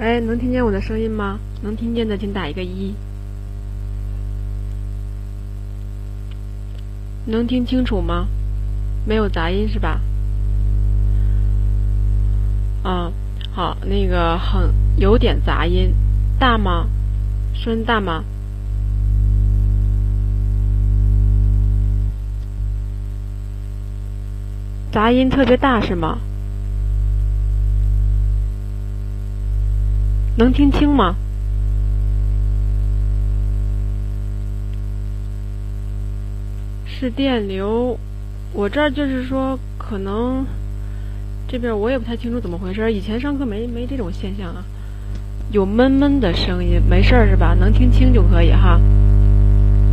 哎，能听见我的声音吗？能听见的请打一个一。能听清楚吗？没有杂音是吧？啊，好，那个很有点杂音，大吗？声音大吗？杂音特别大是吗？能听清吗？是电流，我这儿就是说可能这边我也不太清楚怎么回事，以前上课没没这种现象啊，有闷闷的声音，没事儿是吧？能听清就可以哈。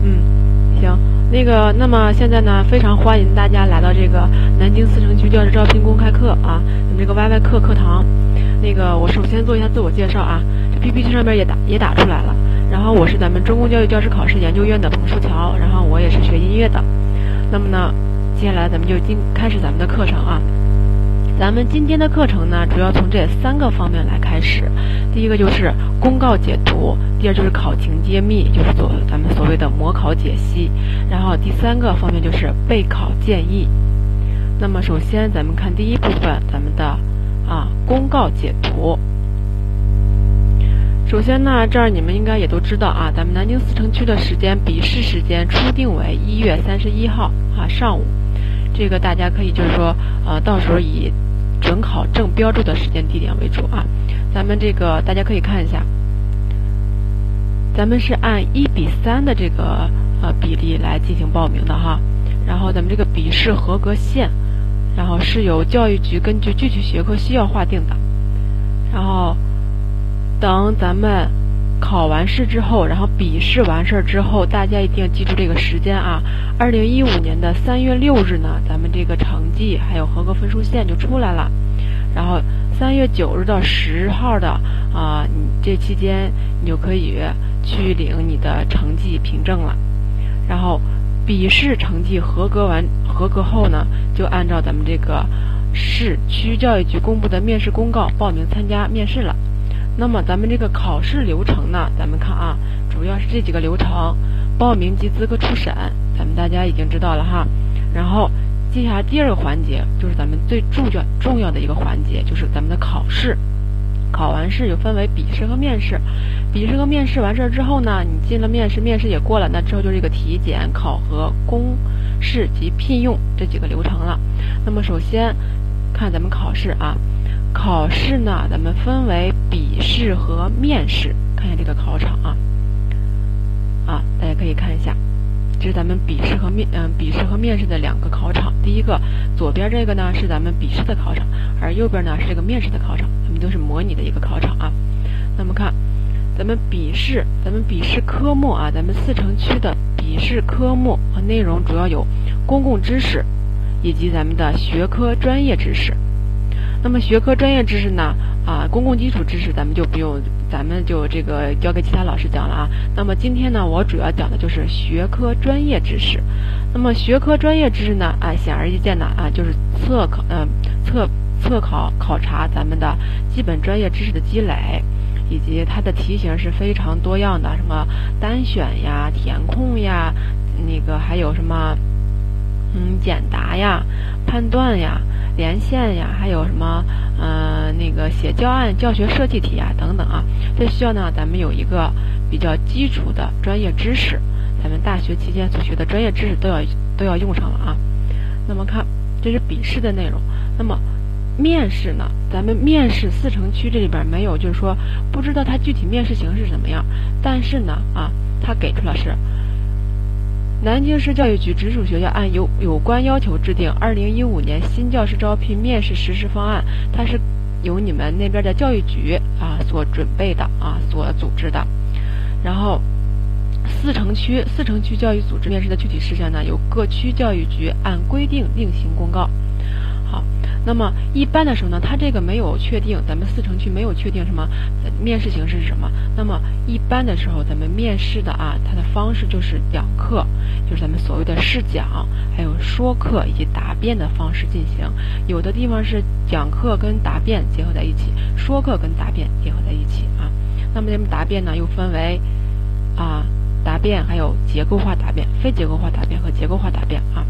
嗯，行，那个，那么现在呢，非常欢迎大家来到这个南京四城区教师招聘公开课啊，咱们这个 YY 课课堂。那个，我首先做一下自我介绍啊，这 PPT 上面也打也打出来了。然后我是咱们中公教育教师考试研究院的彭树桥，然后我也是学音乐的。那么呢，接下来咱们就今开始咱们的课程啊。咱们今天的课程呢，主要从这三个方面来开始。第一个就是公告解读，第二就是考情揭秘，就是做咱们所谓的模考解析。然后第三个方面就是备考建议。那么首先咱们看第一部分，咱们的。啊，公告解读。首先呢，这儿你们应该也都知道啊，咱们南京四城区的时间笔试时间初定为一月三十一号啊上午，这个大家可以就是说呃，到时候以准考证标注的时间地点为主啊。咱们这个大家可以看一下，咱们是按一比三的这个呃比例来进行报名的哈，然后咱们这个笔试合格线。然后是由教育局根据具体学科需要划定的，然后等咱们考完试之后，然后笔试完事儿之后，大家一定要记住这个时间啊！二零一五年的三月六日呢，咱们这个成绩还有合格分数线就出来了，然后三月九日到十号的啊，你这期间你就可以去领你的成绩凭证了，然后。笔试成绩合格完合格后呢，就按照咱们这个市区教育局公布的面试公告报名参加面试了。那么咱们这个考试流程呢，咱们看啊，主要是这几个流程：报名及资格初审，咱们大家已经知道了哈。然后接下来第二个环节就是咱们最重要重要的一个环节，就是咱们的考试。考完试就分为笔试和面试，笔试和面试完事儿之后呢，你进了面试，面试也过了，那之后就是一个体检、考核、公示及聘用这几个流程了。那么首先看咱们考试啊，考试呢咱们分为笔试和面试，看一下这个考场啊，啊大家可以看一下。这是咱们笔试和面，嗯，笔试和面试的两个考场。第一个，左边这个呢是咱们笔试的考场，而右边呢是这个面试的考场，它们都是模拟的一个考场啊。那么看，咱们笔试，咱们笔试科目啊，咱们四城区的笔试科目和内容主要有公共知识，以及咱们的学科专业知识。那么学科专业知识呢？啊，公共基础知识咱们就不用，咱们就这个交给其他老师讲了啊。那么今天呢，我主要讲的就是学科专业知识。那么学科专业知识呢，啊，显而易见的啊，就是测考，嗯，测测考考察咱们的基本专业知识的积累，以及它的题型是非常多样的，什么单选呀、填空呀，那个还有什么，嗯，简答呀、判断呀。连线呀，还有什么，嗯，那个写教案、教学设计题啊，等等啊，这需要呢，咱们有一个比较基础的专业知识，咱们大学期间所学的专业知识都要都要用上了啊。那么看，这是笔试的内容。那么面试呢，咱们面试四城区这里边没有，就是说不知道它具体面试形式怎么样，但是呢，啊，它给出了是。南京市教育局直属学校按有有关要求制定二零一五年新教师招聘面试实施方案，它是由你们那边的教育局啊所准备的啊所组织的。然后四城区四城区教育组织面试的具体事项呢，由各区教育局按规定另行公告。好，那么一般的时候呢，它这个没有确定，咱们四城区没有确定什么面试形式是什么。那么一般的时候，咱们面试的啊，它的方式就是讲课，就是咱们所谓的试讲，还有说课以及答辩的方式进行。有的地方是讲课跟答辩结合在一起，说课跟答辩结合在一起啊。那么咱们答辩呢，又分为啊答辩，还有结构化答辩、非结构化答辩和结构化答辩啊。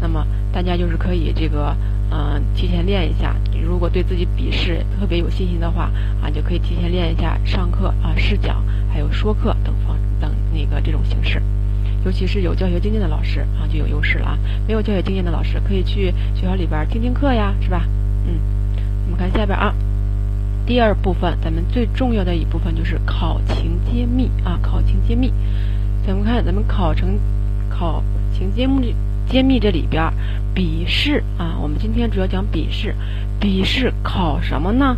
那么大家就是可以这个。嗯，提前练一下。你如果对自己笔试特别有信心的话，啊，就可以提前练一下上课啊、试讲，还有说课等方等那个这种形式。尤其是有教学经验的老师啊，就有优势了啊。没有教学经验的老师，可以去学校里边听听课呀，是吧？嗯，我们看下边啊，第二部分，咱们最重要的一部分就是考情揭秘啊，考情揭秘。咱们看，咱们考成考情揭秘。揭秘这里边，笔试啊，我们今天主要讲笔试。笔试考什么呢？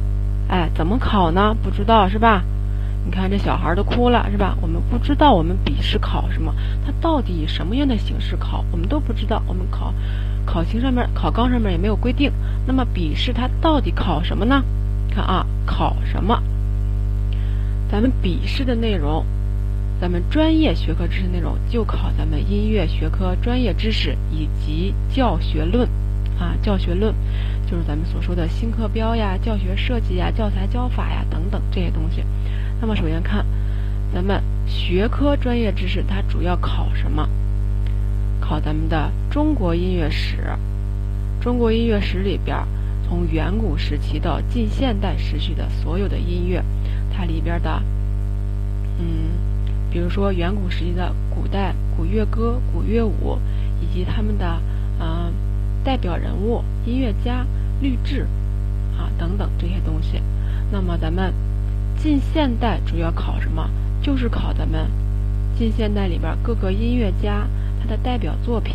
哎，怎么考呢？不知道是吧？你看这小孩都哭了是吧？我们不知道我们笔试考什么，它到底以什么样的形式考，我们都不知道。我们考考情上面、考纲上面也没有规定。那么笔试它到底考什么呢？看啊，考什么？咱们笔试的内容。咱们专业学科知识内容就考咱们音乐学科专业知识以及教学论，啊，教学论就是咱们所说的新课标呀、教学设计呀、教材教法呀等等这些东西。那么首先看，咱们学科专业知识它主要考什么？考咱们的中国音乐史。中国音乐史里边，从远古时期到近现代时期的所有的音乐，它里边的，嗯。比如说远古时期的古代古乐歌、古乐舞，以及他们的嗯代表人物、音乐家、律制啊等等这些东西。那么咱们近现代主要考什么？就是考咱们近现代里边各个音乐家他的代表作品，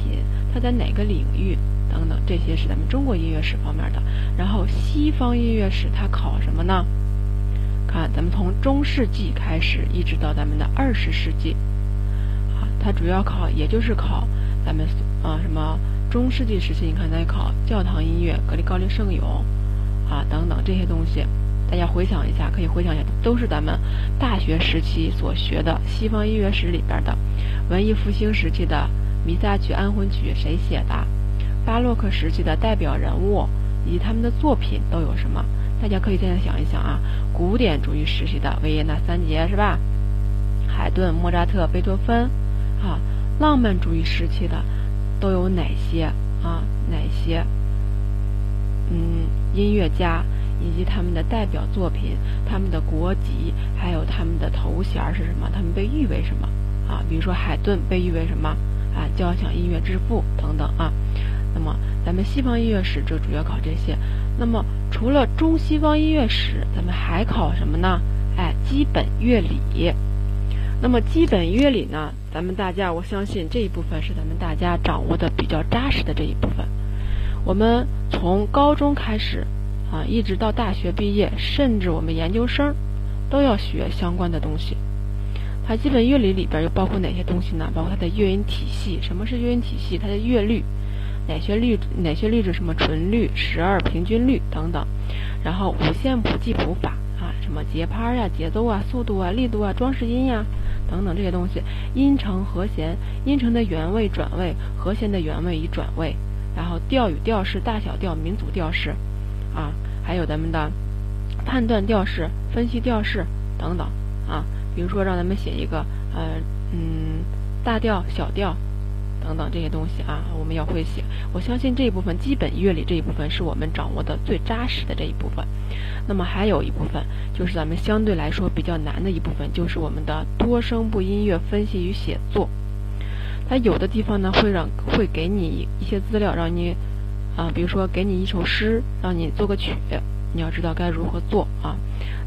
他在哪个领域等等，这些是咱们中国音乐史方面的。然后西方音乐史它考什么呢？啊，咱们从中世纪开始，一直到咱们的二十世纪，啊，它主要考，也就是考咱们啊什么中世纪时期，你看咱考教堂音乐、格里高利圣咏，啊等等这些东西，大家回想一下，可以回想一下，都是咱们大学时期所学的西方音乐史里边的。文艺复兴时期的弥撒曲、安魂曲谁写的？巴洛克时期的代表人物以及他们的作品都有什么？大家可以现在想一想啊，古典主义时期的维也纳三杰是吧？海顿、莫扎特、贝多芬，啊，浪漫主义时期的都有哪些啊？哪些？嗯，音乐家以及他们的代表作品，他们的国籍，还有他们的头衔是什么？他们被誉为什么？啊，比如说海顿被誉为什么？啊，交响音乐之父等等啊。那么咱们西方音乐史就主要考这些。那么除了中西方音乐史，咱们还考什么呢？哎，基本乐理。那么基本乐理呢？咱们大家我相信这一部分是咱们大家掌握的比较扎实的这一部分。我们从高中开始啊，一直到大学毕业，甚至我们研究生都要学相关的东西。它基本乐理里边又包括哪些东西呢？包括它的乐音体系。什么是乐音体系？它的乐律。哪些律哪些律制什么纯律、十二平均律等等，然后五线谱记谱法啊，什么节拍呀、节奏啊、速度啊、力度啊、装饰音呀等等这些东西，音程和弦，音程的原位转位，和弦的原位与转位，然后调与调式、大小调、民族调式，啊，还有咱们的判断调式、分析调式等等啊，比如说让咱们写一个呃嗯大调、小调。等等这些东西啊，我们要会写。我相信这一部分基本乐理这一部分是我们掌握的最扎实的这一部分。那么还有一部分就是咱们相对来说比较难的一部分，就是我们的多声部音乐分析与写作。它有的地方呢会让会给你一些资料，让你啊，比如说给你一首诗，让你做个曲，你要知道该如何做啊。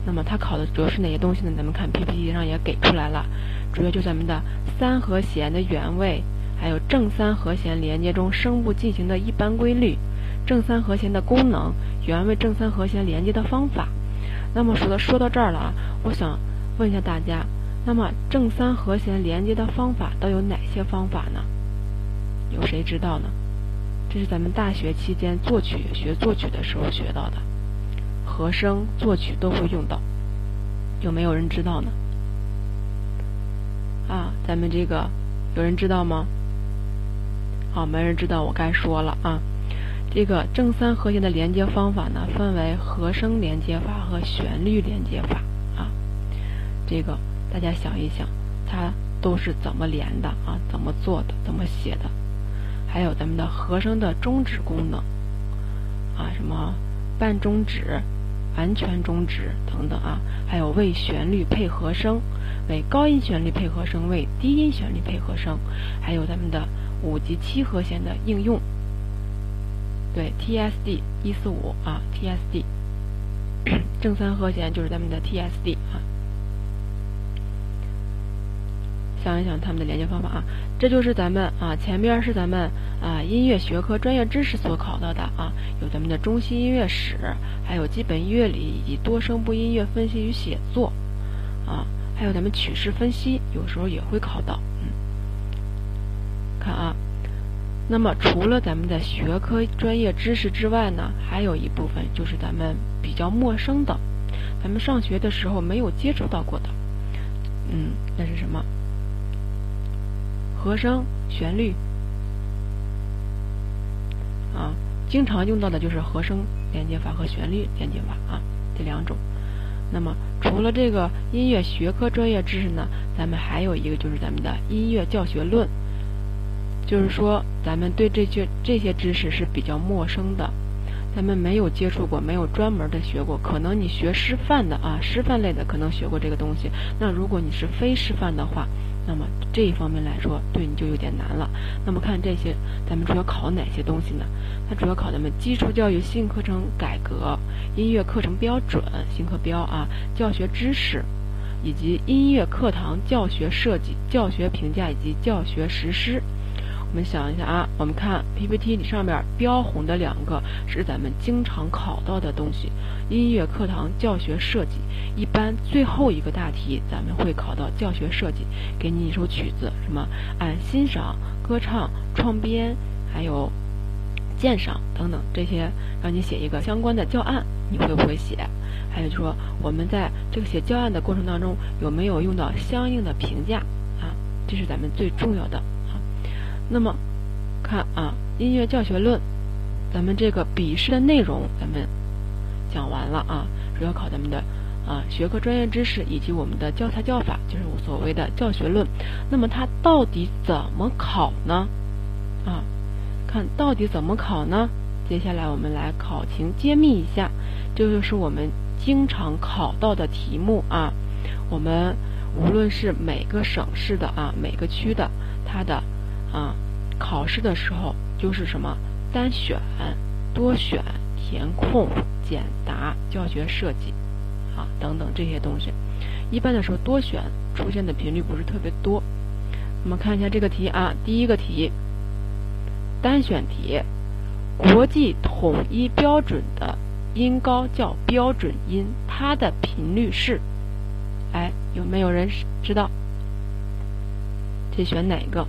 那么它考的主要是哪些东西呢？咱们看 PPT 上也给出来了，主要就咱们的三和弦的原位。还有正三和弦连接中声部进行的一般规律，正三和弦的功能，原位正三和弦连接的方法。那么说到说到这儿了啊，我想问一下大家，那么正三和弦连接的方法都有哪些方法呢？有谁知道呢？这是咱们大学期间作曲学作曲的时候学到的，和声、作曲都会用到，有没有人知道呢？啊，咱们这个有人知道吗？好，没人知道，我该说了啊。这个正三和弦的连接方法呢，分为和声连接法和旋律连接法啊。这个大家想一想，它都是怎么连的啊？怎么做的？怎么写的？还有咱们的和声的终止功能啊，什么半终止、完全终止等等啊。还有为旋律配和声，为高音旋律配和声，为低音旋律配和声。还有咱们的五级七和弦的应用。对，TSD 一四五啊，TSD 正三和弦就是咱们的 TSD 啊。想一想他们的连接方法啊，这就是咱们啊前边是咱们啊音乐学科专业知识所考到的啊，有咱们的中西音乐史，还有基本乐理以及多声部音乐分析与写作啊，还有咱们曲式分析，有时候也会考到。看啊。那么，除了咱们的学科专业知识之外呢，还有一部分就是咱们比较陌生的，咱们上学的时候没有接触到过的，嗯，那是什么？和声、旋律啊，经常用到的就是和声连接法和旋律连接法啊，这两种。那么，除了这个音乐学科专业知识呢，咱们还有一个就是咱们的音乐教学论。就是说，咱们对这些这些知识是比较陌生的，咱们没有接触过，没有专门的学过。可能你学师范的啊，师范类的可能学过这个东西。那如果你是非师范的话，那么这一方面来说，对你就有点难了。那么看这些，咱们主要考哪些东西呢？它主要考咱们基础教育新课程改革、音乐课程标准、新课标啊、教学知识，以及音乐课堂教学设计、教学评价以及教学实施。我们想一下啊，我们看 PPT 里上边标红的两个是咱们经常考到的东西，音乐课堂教学设计。一般最后一个大题咱们会考到教学设计，给你一首曲子，什么按欣赏、歌唱、创编，还有鉴赏等等这些，让你写一个相关的教案，你会不会写？还有就说我们在这个写教案的过程当中有没有用到相应的评价啊？这是咱们最重要的。那么，看啊，音乐教学论，咱们这个笔试的内容咱们讲完了啊，主要考咱们的啊学科专业知识以及我们的教材教法，就是我所谓的教学论。那么它到底怎么考呢？啊，看到底怎么考呢？接下来我们来考情揭秘一下，这就是我们经常考到的题目啊。我们无论是每个省市的啊，每个区的，它的。啊，考试的时候就是什么单选、多选、填空、简答、教学设计，啊等等这些东西。一般的时候多选出现的频率不是特别多。我们看一下这个题啊，第一个题，单选题，国际统一标准的音高叫标准音，它的频率是？哎，有没有人知道？这选哪个？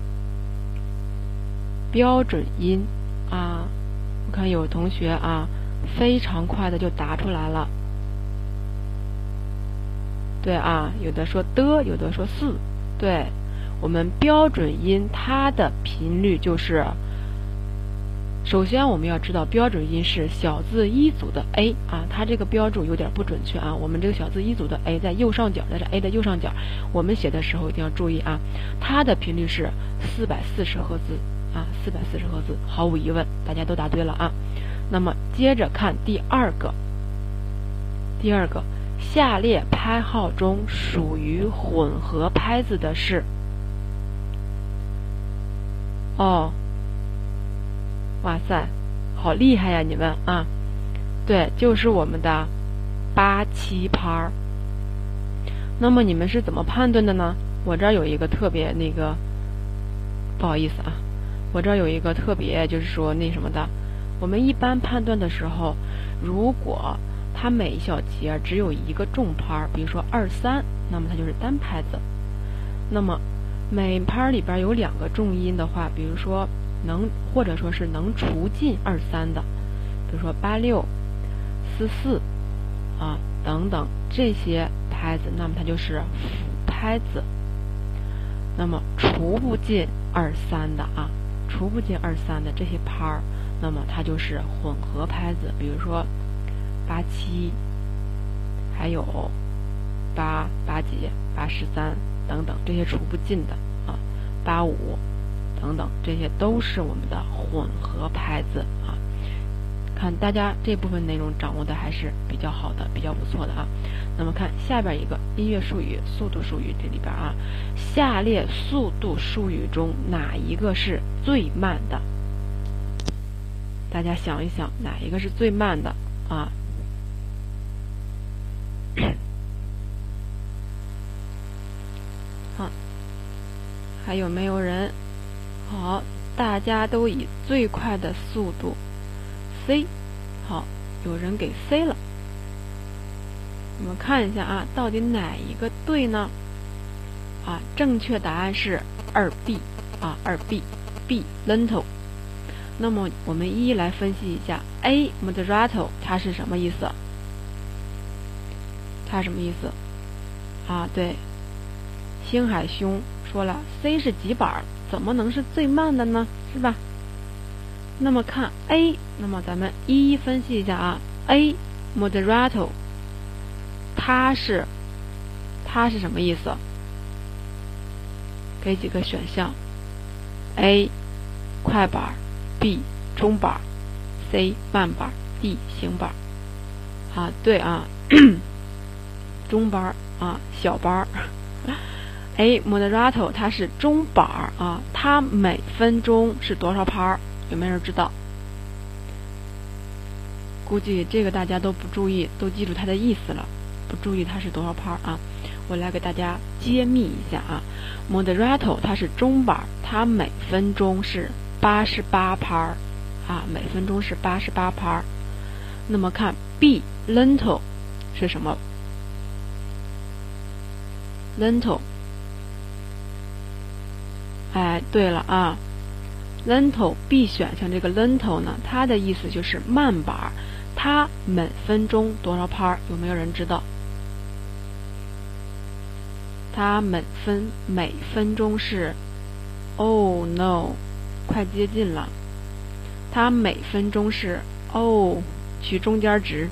标准音啊，我看有同学啊，非常快的就答出来了。对啊，有的说的，有的说四。对，我们标准音它的频率就是，首先我们要知道标准音是小字一组的 a 啊，它这个标注有点不准确啊。我们这个小字一组的 a 在右上角，在这 a 的右上角，我们写的时候一定要注意啊，它的频率是四百四十赫兹。啊，四百四十赫兹，毫无疑问，大家都答对了啊。那么接着看第二个，第二个，下列拍号中属于混合拍子的是？哦，哇塞，好厉害呀，你们啊！对，就是我们的八七拍儿。那么你们是怎么判断的呢？我这儿有一个特别那个，不好意思啊。我这儿有一个特别，就是说那什么的，我们一般判断的时候，如果它每一小节只有一个重拍，比如说二三，那么它就是单拍子；那么每拍里边有两个重音的话，比如说能或者说是能除尽二三的，比如说八六、四四啊等等这些拍子，那么它就是辅拍子。那么除不尽二三的啊，除不尽二三的这些拍儿，那么它就是混合拍子，比如说八七，还有八八几、八十三等等这些除不尽的啊，八五。等等，这些都是我们的混合拍子啊。看大家这部分内容掌握的还是比较好的，比较不错的啊。那么看下边一个音乐术语、速度术语这里边啊，下列速度术语中哪一个是最慢的？大家想一想，哪一个是最慢的啊？好，还有没有人？好，大家都以最快的速度 C，好，有人给 C 了。我们看一下啊，到底哪一个对呢？啊，正确答案是二 B 啊，二 B，B lento。那么我们一一来分析一下，A moderato 它是什么意思？它什么意思？啊，对，星海兄说了，C 是几板？怎么能是最慢的呢？是吧？那么看 A，那么咱们一一分析一下啊。A moderato，它是它是什么意思？给几个选项：A 快板，B 中板，C 慢板，D 行板。啊，对啊，中班啊，小班。A moderato 它是中板儿啊，它每分钟是多少拍儿？有没有人知道？估计这个大家都不注意，都记住它的意思了，不注意它是多少拍儿啊？我来给大家揭秘一下啊，moderato 它是中板，它每分钟是八十八拍儿啊，每分钟是八十八拍儿。那么看 B lento 是什么？lento 哎，对了啊，lento B 选项这个 lento 呢，它的意思就是慢板，它每分钟多少拍儿？有没有人知道？它每分每分钟是，Oh no，快接近了，它每分钟是 Oh 取中间值，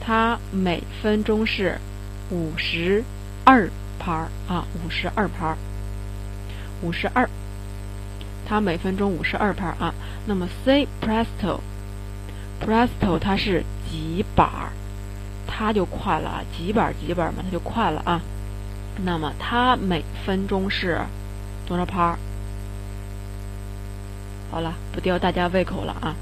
它每分钟是五十二拍儿啊，五十二拍儿。五十二，它每分钟五十二拍啊。那么 C presto，presto 它是几板儿，它就快了啊，几板几板嘛，它就快了啊。那么它每分钟是多少拍？好了，不吊大家胃口了啊。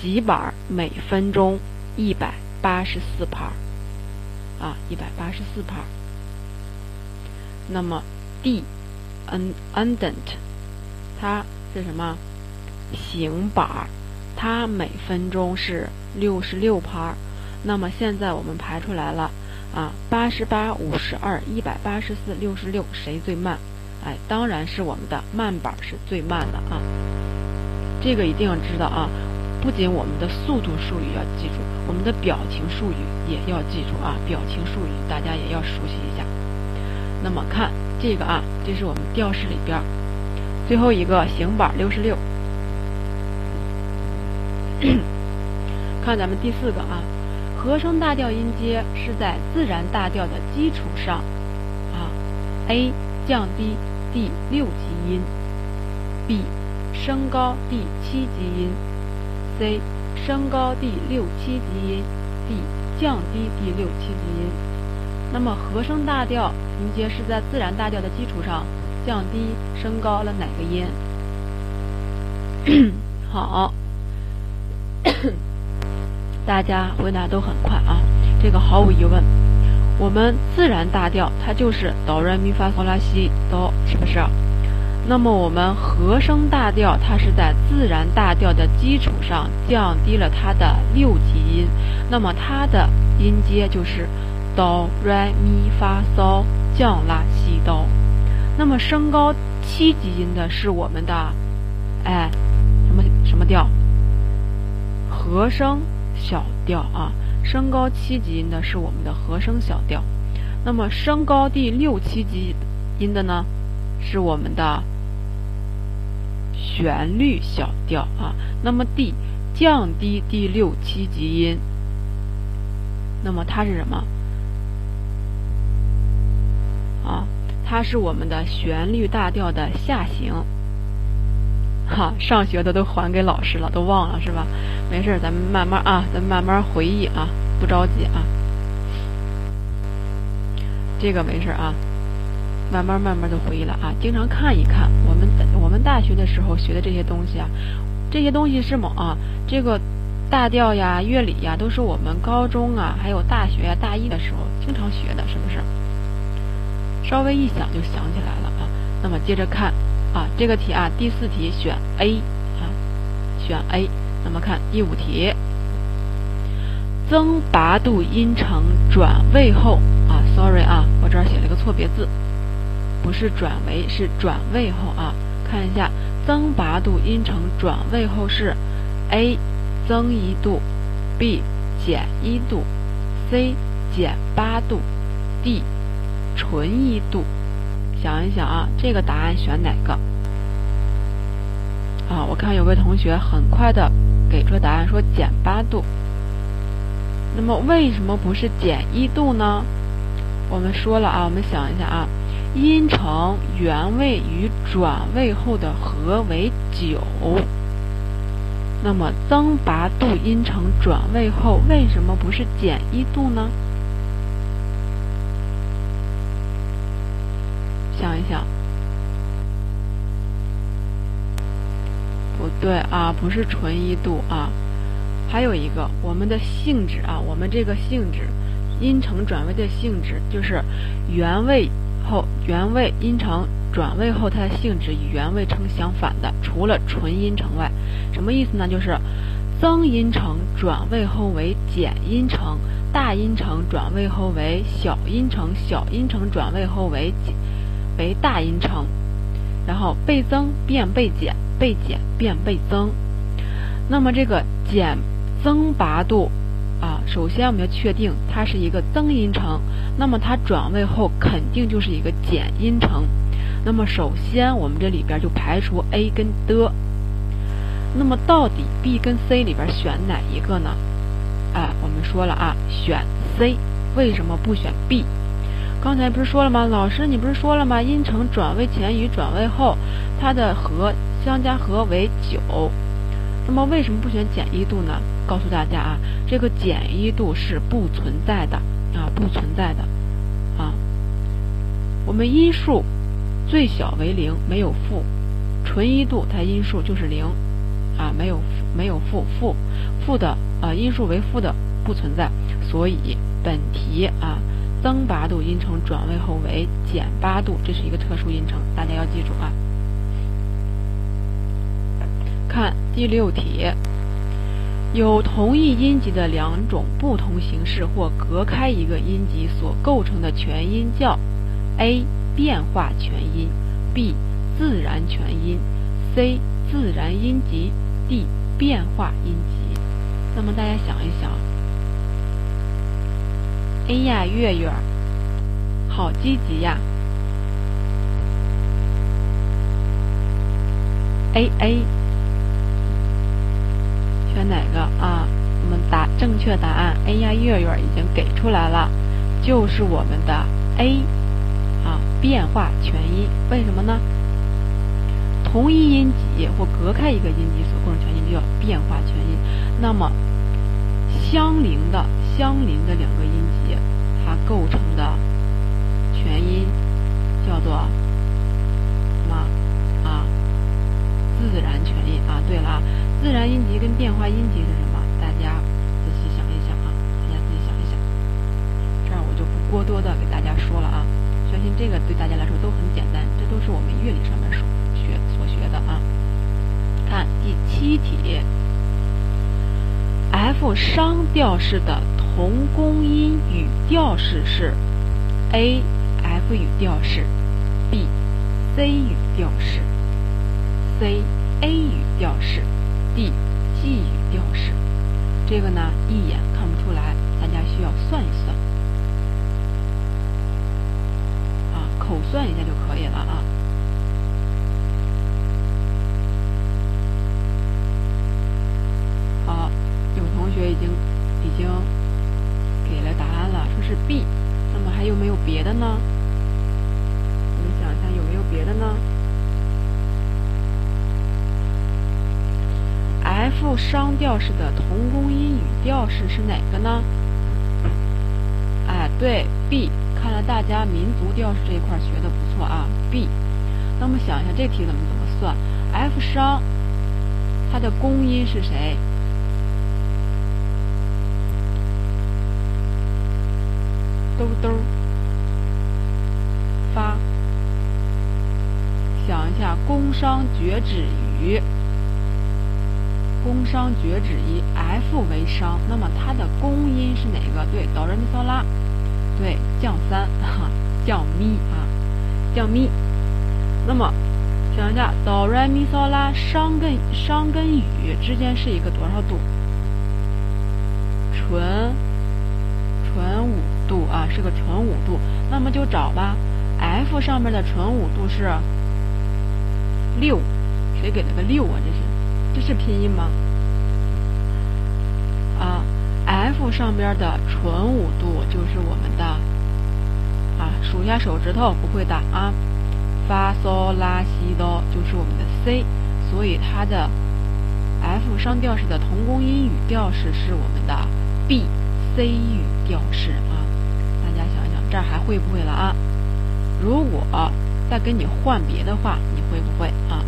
几板每分钟一百八十四拍啊，一百八十四拍。那么 D。an andant，它是什么？行板儿，它每分钟是六十六拍。那么现在我们排出来了啊，八十八、五十二、一百八十四、六十六，谁最慢？哎，当然是我们的慢板是最慢的啊。这个一定要知道啊！不仅我们的速度术语要记住，我们的表情术语也要记住啊！表情术语大家也要熟悉一下。那么看。这个啊，这是我们调式里边最后一个行板六十六。看咱们第四个啊，和声大调音阶是在自然大调的基础上啊，A 降低第六级音，B 升高第七级音，C 升高第六七级音，D 降低第六七级音。那么和声大调音阶是在自然大调的基础上降低升高了哪个音？好，大家回答都很快啊，这个毫无疑问，我们自然大调它就是哆来咪发嗦拉西哆，是不是？那么我们和声大调它是在自然大调的基础上降低了它的六级音，那么它的音阶就是。哆来咪发嗦降拉西哆，那么升高七级音的是我们的哎，什么什么调？和声小调啊，升高七级音的是我们的和声小调。那么升高第六七级音的呢，是我们的旋律小调啊。那么第降低第六七级音，那么它是什么？啊，它是我们的旋律大调的下行。哈，上学的都还给老师了，都忘了是吧？没事，咱们慢慢啊，咱们慢慢回忆啊，不着急啊。这个没事啊，慢慢慢慢就回忆了啊。经常看一看我们我们大学的时候学的这些东西啊，这些东西是么啊？这个大调呀、乐理呀，都是我们高中啊，还有大学呀、大一的时候经常学的，是不是？稍微一想就想起来了啊。那么接着看。啊，这个题啊，第四题选 A 啊，选 A。那么看第五题，增八度音程转位后啊，sorry 啊，我这儿写了个错别字，不是转为，是转位后啊。看一下，增八度音程转位后是 A 增一度，B 减一度，C 减八度，D 纯一度。想一想啊，这个答案选哪个？啊，我看有位同学很快的给出答案，说减八度。那么为什么不是减一度呢？我们说了啊，我们想一下啊，音程原位与转位后的和为九。那么增八度音程转位后，为什么不是减一度呢？想一想，不对啊，不是纯一度啊，还有一个我们的性质啊，我们这个性质，音程转位的性质就是原位后原位音程转位后它的性质与原位成相反的，除了纯音程外，什么意思呢？就是增音程转位后为减音程，大音程转位后为小音程，小音程转位后为。为大音程，然后倍增变倍减，倍减变倍增。那么这个减增八度啊，首先我们要确定它是一个增音程，那么它转位后肯定就是一个减音程。那么首先我们这里边就排除 A 跟的。那么到底 B 跟 C 里边选哪一个呢？哎，我们说了啊，选 C。为什么不选 B？刚才不是说了吗？老师，你不是说了吗？音程转位前与转位后，它的和相加和为九。那么为什么不选减一度呢？告诉大家啊，这个减一度是不存在的啊，不存在的啊。我们因数最小为零，没有负。纯一度它因数就是零啊，没有没有负负负的啊，因数为负的不存在。所以本题啊。增八度音程转位后为减八度，这是一个特殊音程，大家要记住啊。看第六题，有同一音级的两种不同形式或隔开一个音级所构成的全音叫 A 变化全音，B 自然全音，C 自然音级，D 变化音级。那么大家想一想。哎呀，月月，好积极呀！A A，选哪个啊？我们答正确答案。哎呀，月月已经给出来了，就是我们的 A 啊，变化全音。为什么呢？同一音级或隔开一个音级所构成全音就叫变化全音。那么相邻的。相邻的两个音级，它构成的全音叫做什么啊？自然全音啊！对了啊，自然音级跟变化音级是什么？大家仔细想一想啊！大家仔细想一想。这儿我就不过多的给大家说了啊，相信这个对大家来说都很简单，这都是我们乐理上面所学所学的啊。看第七题，F 商调式的。同宫音语调式是 A F 语调式，B C 语调式，C A 语调式，D G 语调式。这个呢，一眼看不出来，大家需要算一算，啊，口算一下就可以了啊。好，有同学已经已经，B。那么还有没有别的呢？我们想一下有没有别的呢？F 商调式的同宫音语调式是哪个呢？哎，对，B。看来大家民族调式这一块学的不错啊，B。那么想一下这题怎么怎么算？F 商它的宫音是谁？工，商角徵羽。宫商角徵以 F 为商，那么它的宫音是哪个？对，哆来咪嗦拉，对，降三哈，降咪啊，降咪。那么想一下，哆来咪嗦拉商跟商跟羽之间是一个多少度？纯纯五度啊，是个纯五度。那么就找吧，F 上面的纯五度是六，谁给了个六啊？这是。这是拼音吗？啊，F 上边的纯五度就是我们的啊，数下手指头不会打啊，发嗦拉西哆就是我们的 C，所以它的 F 上调式的同宫音语调式是我们的 B C 语调式啊。大家想想，这儿还会不会了啊？如果再跟你换别的话，你会不会啊？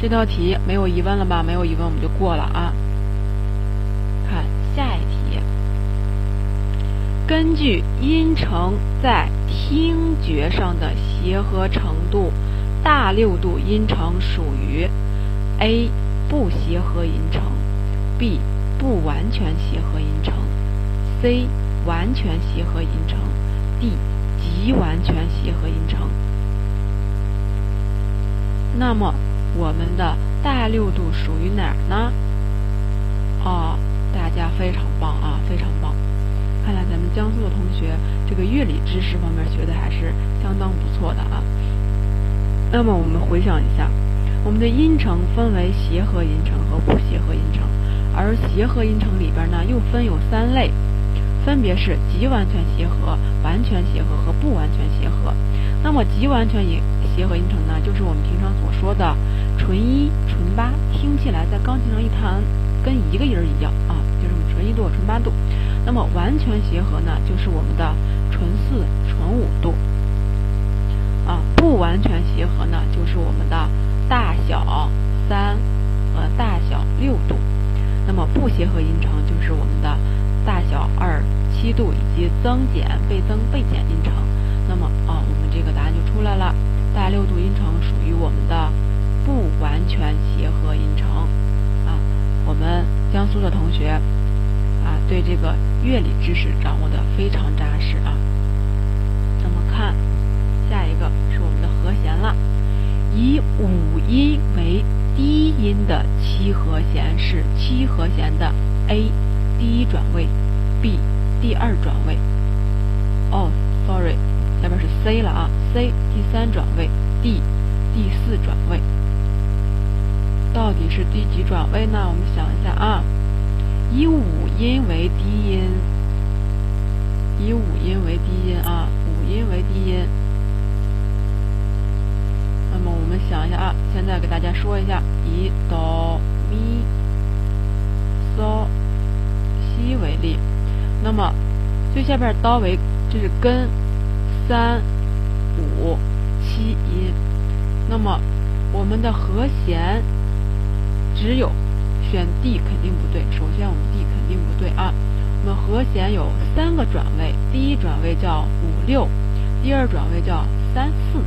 这道题没有疑问了吧？没有疑问，我们就过了啊。看下一题，根据音程在听觉上的协和程度，大六度音程属于 A 不协和音程，B 不完全协和音程，C 完全协和音程，D 极完全协和音程。那么。我们的大六度属于哪儿呢？哦，大家非常棒啊，非常棒！看来咱们江苏的同学这个乐理知识方面学的还是相当不错的啊。那么我们回想一下，我们的音程分为协和音程和不协和音程，而协和音程里边呢又分有三类，分别是极完全协和、完全协和和不完全协和。那么极完全音协和音程呢，就是我们平常所说的。纯一、纯八听起来在钢琴上一弹，跟一个音儿一样啊，就是我们纯一度、纯八度。那么完全协和呢，就是我们的纯四、纯五度。啊，不完全协和呢，就是我们的大小三和大小六度。那么不协和音程就是我们的大小二、七度以及增减、倍增、倍减音程。那么啊，我们这个答案就出来了，大六度音程属于我们的。不完全协和音程啊，我们江苏的同学啊，对这个乐理知识掌握的非常扎实啊。那么看下一个是我们的和弦了，以五音为低音的七和弦是七和弦的 A 第一转位，B 第二转位。哦，sorry，下边是 C 了啊，C 第三转位，D 第四转位。到底是第几转位呢？我们想一下啊，以五音为低音，以五音为低音啊，五音为低音。那么我们想一下啊，现在给大家说一下，以哆咪嗦一为例，那么最下边刀为这是根，三五七音，那么我们的和弦。只有选 D 肯定不对。首先，我们 D 肯定不对啊。我们和弦有三个转位，第一转位叫五六，第二转位叫三四，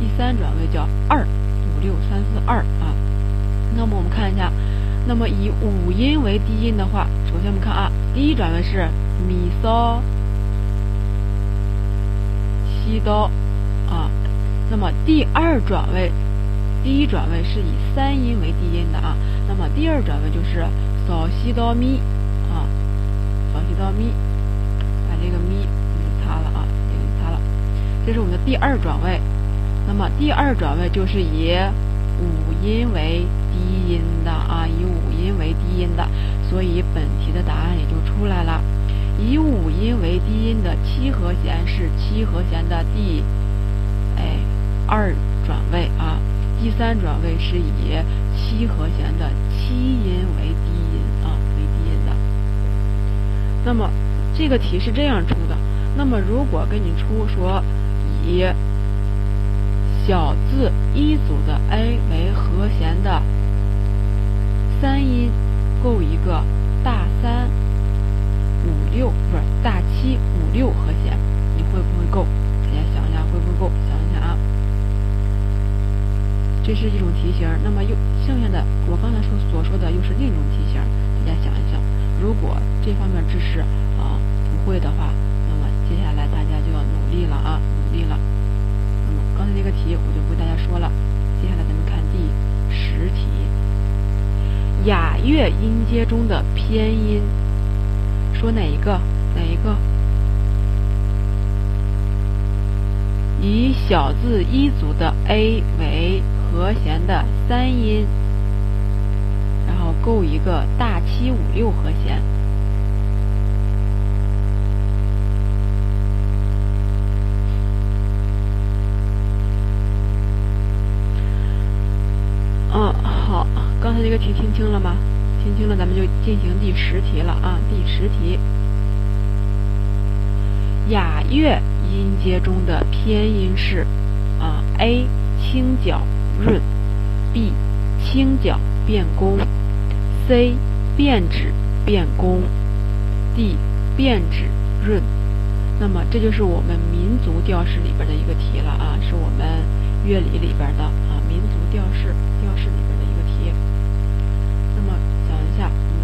第三转位叫二五六三四二啊。那么我们看一下，那么以五音为低音的话，首先我们看啊，第一转位是咪嗦西哆啊。那么第二转位第一转位是以三音为低音的啊。那么第二转位就是扫西哆咪啊，扫西哆咪，把这个咪擦了啊，给擦了。这是我们的第二转位。那么第二转位就是以五音为低音的啊，以五音为低音的，所以本题的答案也就出来了。以五音为低音的七和弦是七和弦的第哎二转位啊，第三转位是以七和弦的七音为低音啊为低音的。那么这个题是这样出的。那么如果给你出说以小字一组的 A 为和弦的三音够一个大三。五六不是大七五六和弦，你会不会够？大家想一下会不会够？想一想啊，这是一种题型。那么又剩下的，我刚才说所说的又是另一种题型。大家想一想，如果这方面知识啊不会的话，那么接下来大家就要努力了啊，努力了。那么刚才那个题我就不为大家说了。接下来咱们看第十题，雅乐音阶中的偏音。说哪一个？哪一个？以小字一组的 A 为和弦的三音，然后构一个大七五六和弦。听清了吗？听清了，咱们就进行第十题了啊！第十题，雅乐音阶中的偏音是啊：A 清角润，B 清角变宫，C 变指变宫，D 变指润。那么这就是我们民族调式里边的一个题了啊，是我们乐理里边的啊民族调式调式里边的一个题。那么。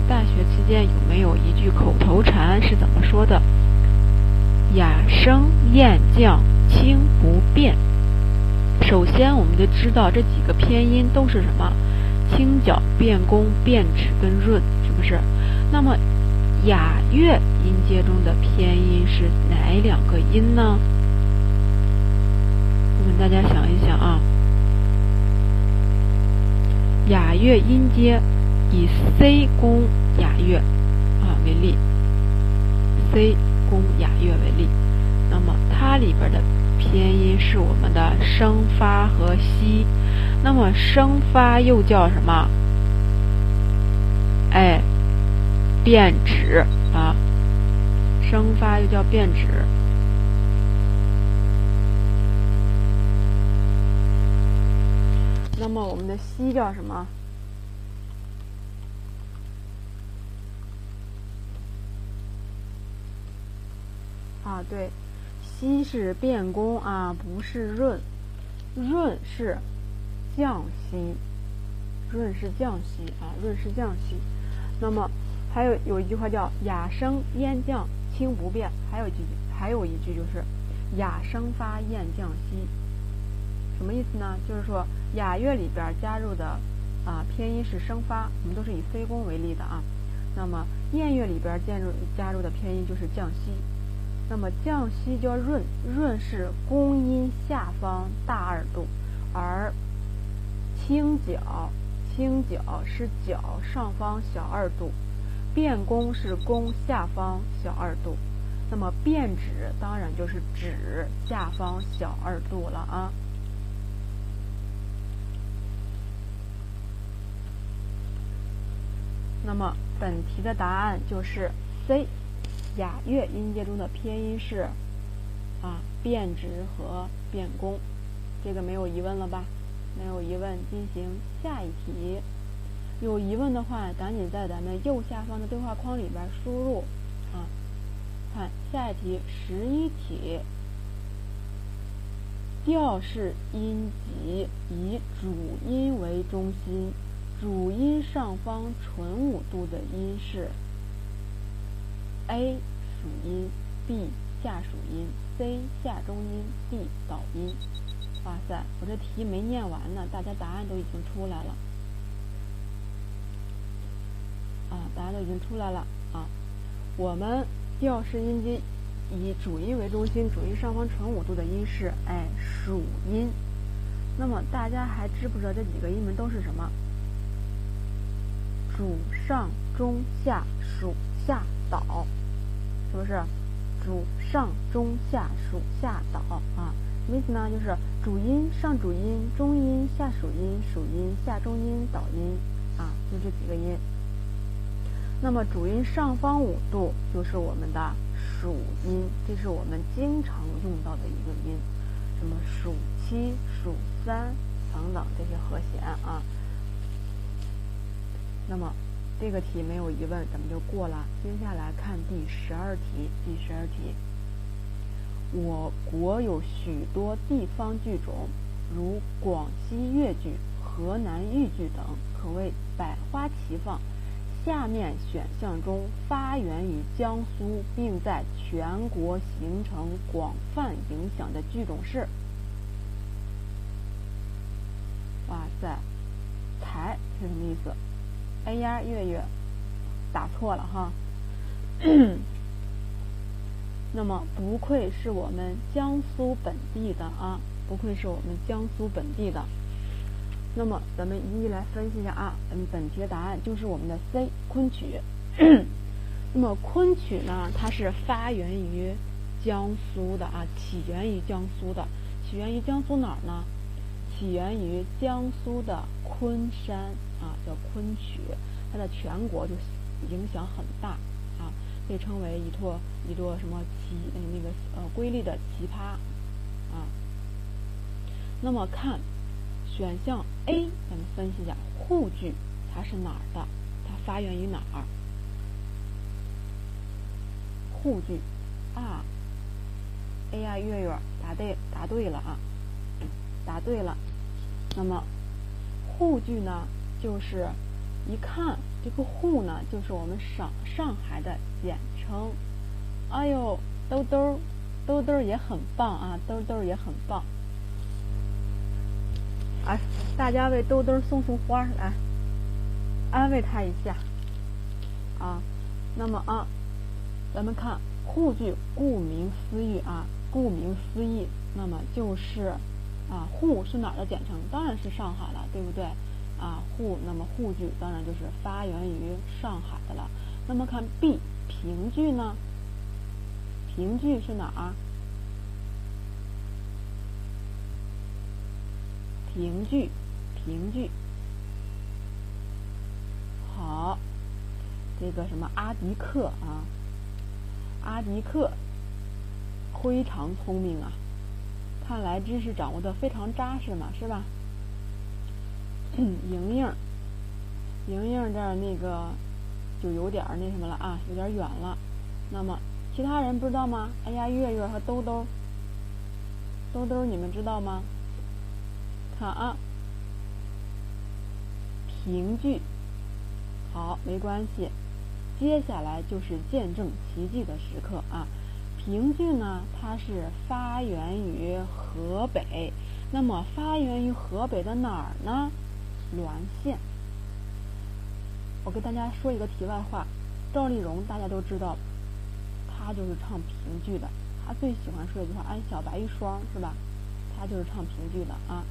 大学期间有没有一句口头禅是怎么说的？雅声咽降清不变。首先，我们就知道这几个偏音都是什么？清角、变宫、变指跟润，是不是？那么雅乐音阶中的偏音是哪两个音呢？我们大家想一想啊，雅乐音阶。以 C 宫雅乐啊为例，C 宫雅乐为例，那么它里边的偏音是我们的升发和息，那么升发又叫什么？哎，变指啊，升发又叫变指。那么我们的息叫什么？啊，对，息是变宫啊，不是润，润是降息，润是降息啊，润是降息。那么还有有一句话叫雅声咽降清不变，还有一句还有一句就是雅声发咽降息，什么意思呢？就是说雅乐里边加入的啊偏音是升发，我们都是以非宫为例的啊。那么咽乐里边加入加入的偏音就是降息。那么降息叫润，润是宫音下方大二度，而清角清角是角上方小二度，变宫是宫下方小二度，那么变指当然就是指下方小二度了啊。那么本题的答案就是 C。雅乐音阶中的偏音是啊变指和变宫，这个没有疑问了吧？没有疑问，进行下一题。有疑问的话，赶紧在咱们右下方的对话框里边输入啊。看下一题，十一题，调式音级以主音为中心，主音上方纯五度的音是。A 属音，B 下属音，C 下中音，D 导音。哇塞，我这题没念完呢，大家答案都已经出来了。啊，答案都已经出来了啊。我们调式音阶以主音为中心，主音上方乘五度的音是哎属音。那么大家还知不知道这几个音门都是什么？主上中下属下导，是不是？主上中下属下导啊？什么意思呢？就是主音上主音，中音下属音，属音下中音，导音啊，就这几个音。那么主音上方五度就是我们的属音，这是我们经常用到的一个音，什么属七、属三等等这些和弦啊。那么这个题没有疑问，咱们就过了。接下来看第十二题，第十二题。我国有许多地方剧种，如广西越剧、河南豫剧等，可谓百花齐放。下面选项中发源于江苏并在全国形成广泛影响的剧种是？哇塞，才是什么意思？哎呀，月月打错了哈。那么不愧是我们江苏本地的啊，不愧是我们江苏本地的。那么咱们一一来分析一下啊，嗯，本题的答案就是我们的 C 昆曲。那么昆曲呢，它是发源于江苏的啊，起源于江苏的，起源于江苏哪儿呢？起源于江苏的昆山啊，叫昆曲，它在全国就影响很大啊。被称为一座一座什么奇那个呃瑰丽的奇葩啊。那么看选项 A，咱们分析一下沪剧它是哪儿的？它发源于哪儿？沪剧啊，A 呀月月答对答对了啊，答对了。那么沪剧呢，就是一看。这个沪呢，就是我们上上海的简称。哎呦，兜兜，兜兜也很棒啊，兜兜也很棒。哎，大家为兜兜送束花来，安慰他一下。啊，那么啊，咱们看沪剧，顾名思义啊，顾名思义，那么就是啊，沪是哪儿的简称？当然是上海了，对不对？啊，沪，那么沪剧当然就是发源于上海的了。那么看 B 评剧呢？评剧是哪儿？评剧，评剧。好，这个什么阿迪克啊？阿迪克非常聪明啊，看来知识掌握的非常扎实嘛，是吧？莹莹，莹莹这儿那个就有点那什么了啊，有点远了。那么其他人不知道吗？哎呀，月月和兜兜，兜兜你们知道吗？看啊，评剧，好，没关系。接下来就是见证奇迹的时刻啊。评剧呢，它是发源于河北，那么发源于河北的哪儿呢？滦县，我跟大家说一个题外话，赵丽蓉大家都知道，她就是唱评剧的，她最喜欢说一句话：“俺小白一双”，是吧？她就是唱评剧的啊。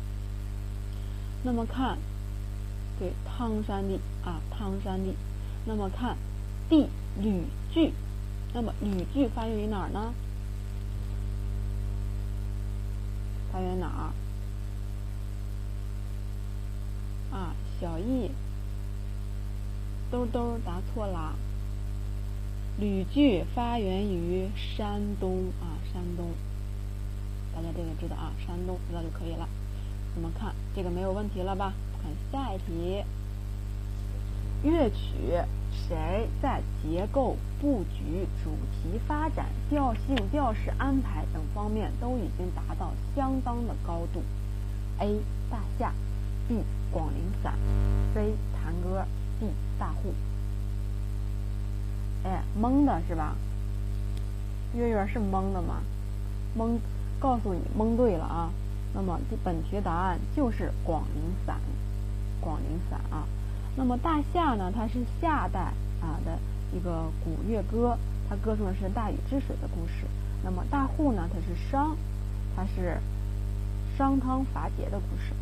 那么看，对，汤山地啊，汤山地。那么看地吕剧，那么吕剧发源于哪儿呢？发源于哪儿？啊，小易，兜兜答错啦。吕剧发源于山东啊，山东，大家这个知道啊，山东知道就可以了。我们看这个没有问题了吧？看下一题，乐曲谁在结构、布局、主题发展、调性、调式安排等方面都已经达到相当的高度？A. 大夏。B 广陵散，C 弹歌，D 大户。哎，蒙的是吧？月月是蒙的吗？蒙，告诉你蒙对了啊！那么本题答案就是广陵散，广陵散啊。那么大夏呢，它是夏代啊的一个古乐歌，它歌颂的是大禹治水的故事。那么大户呢，它是商，它是商汤伐桀的故事。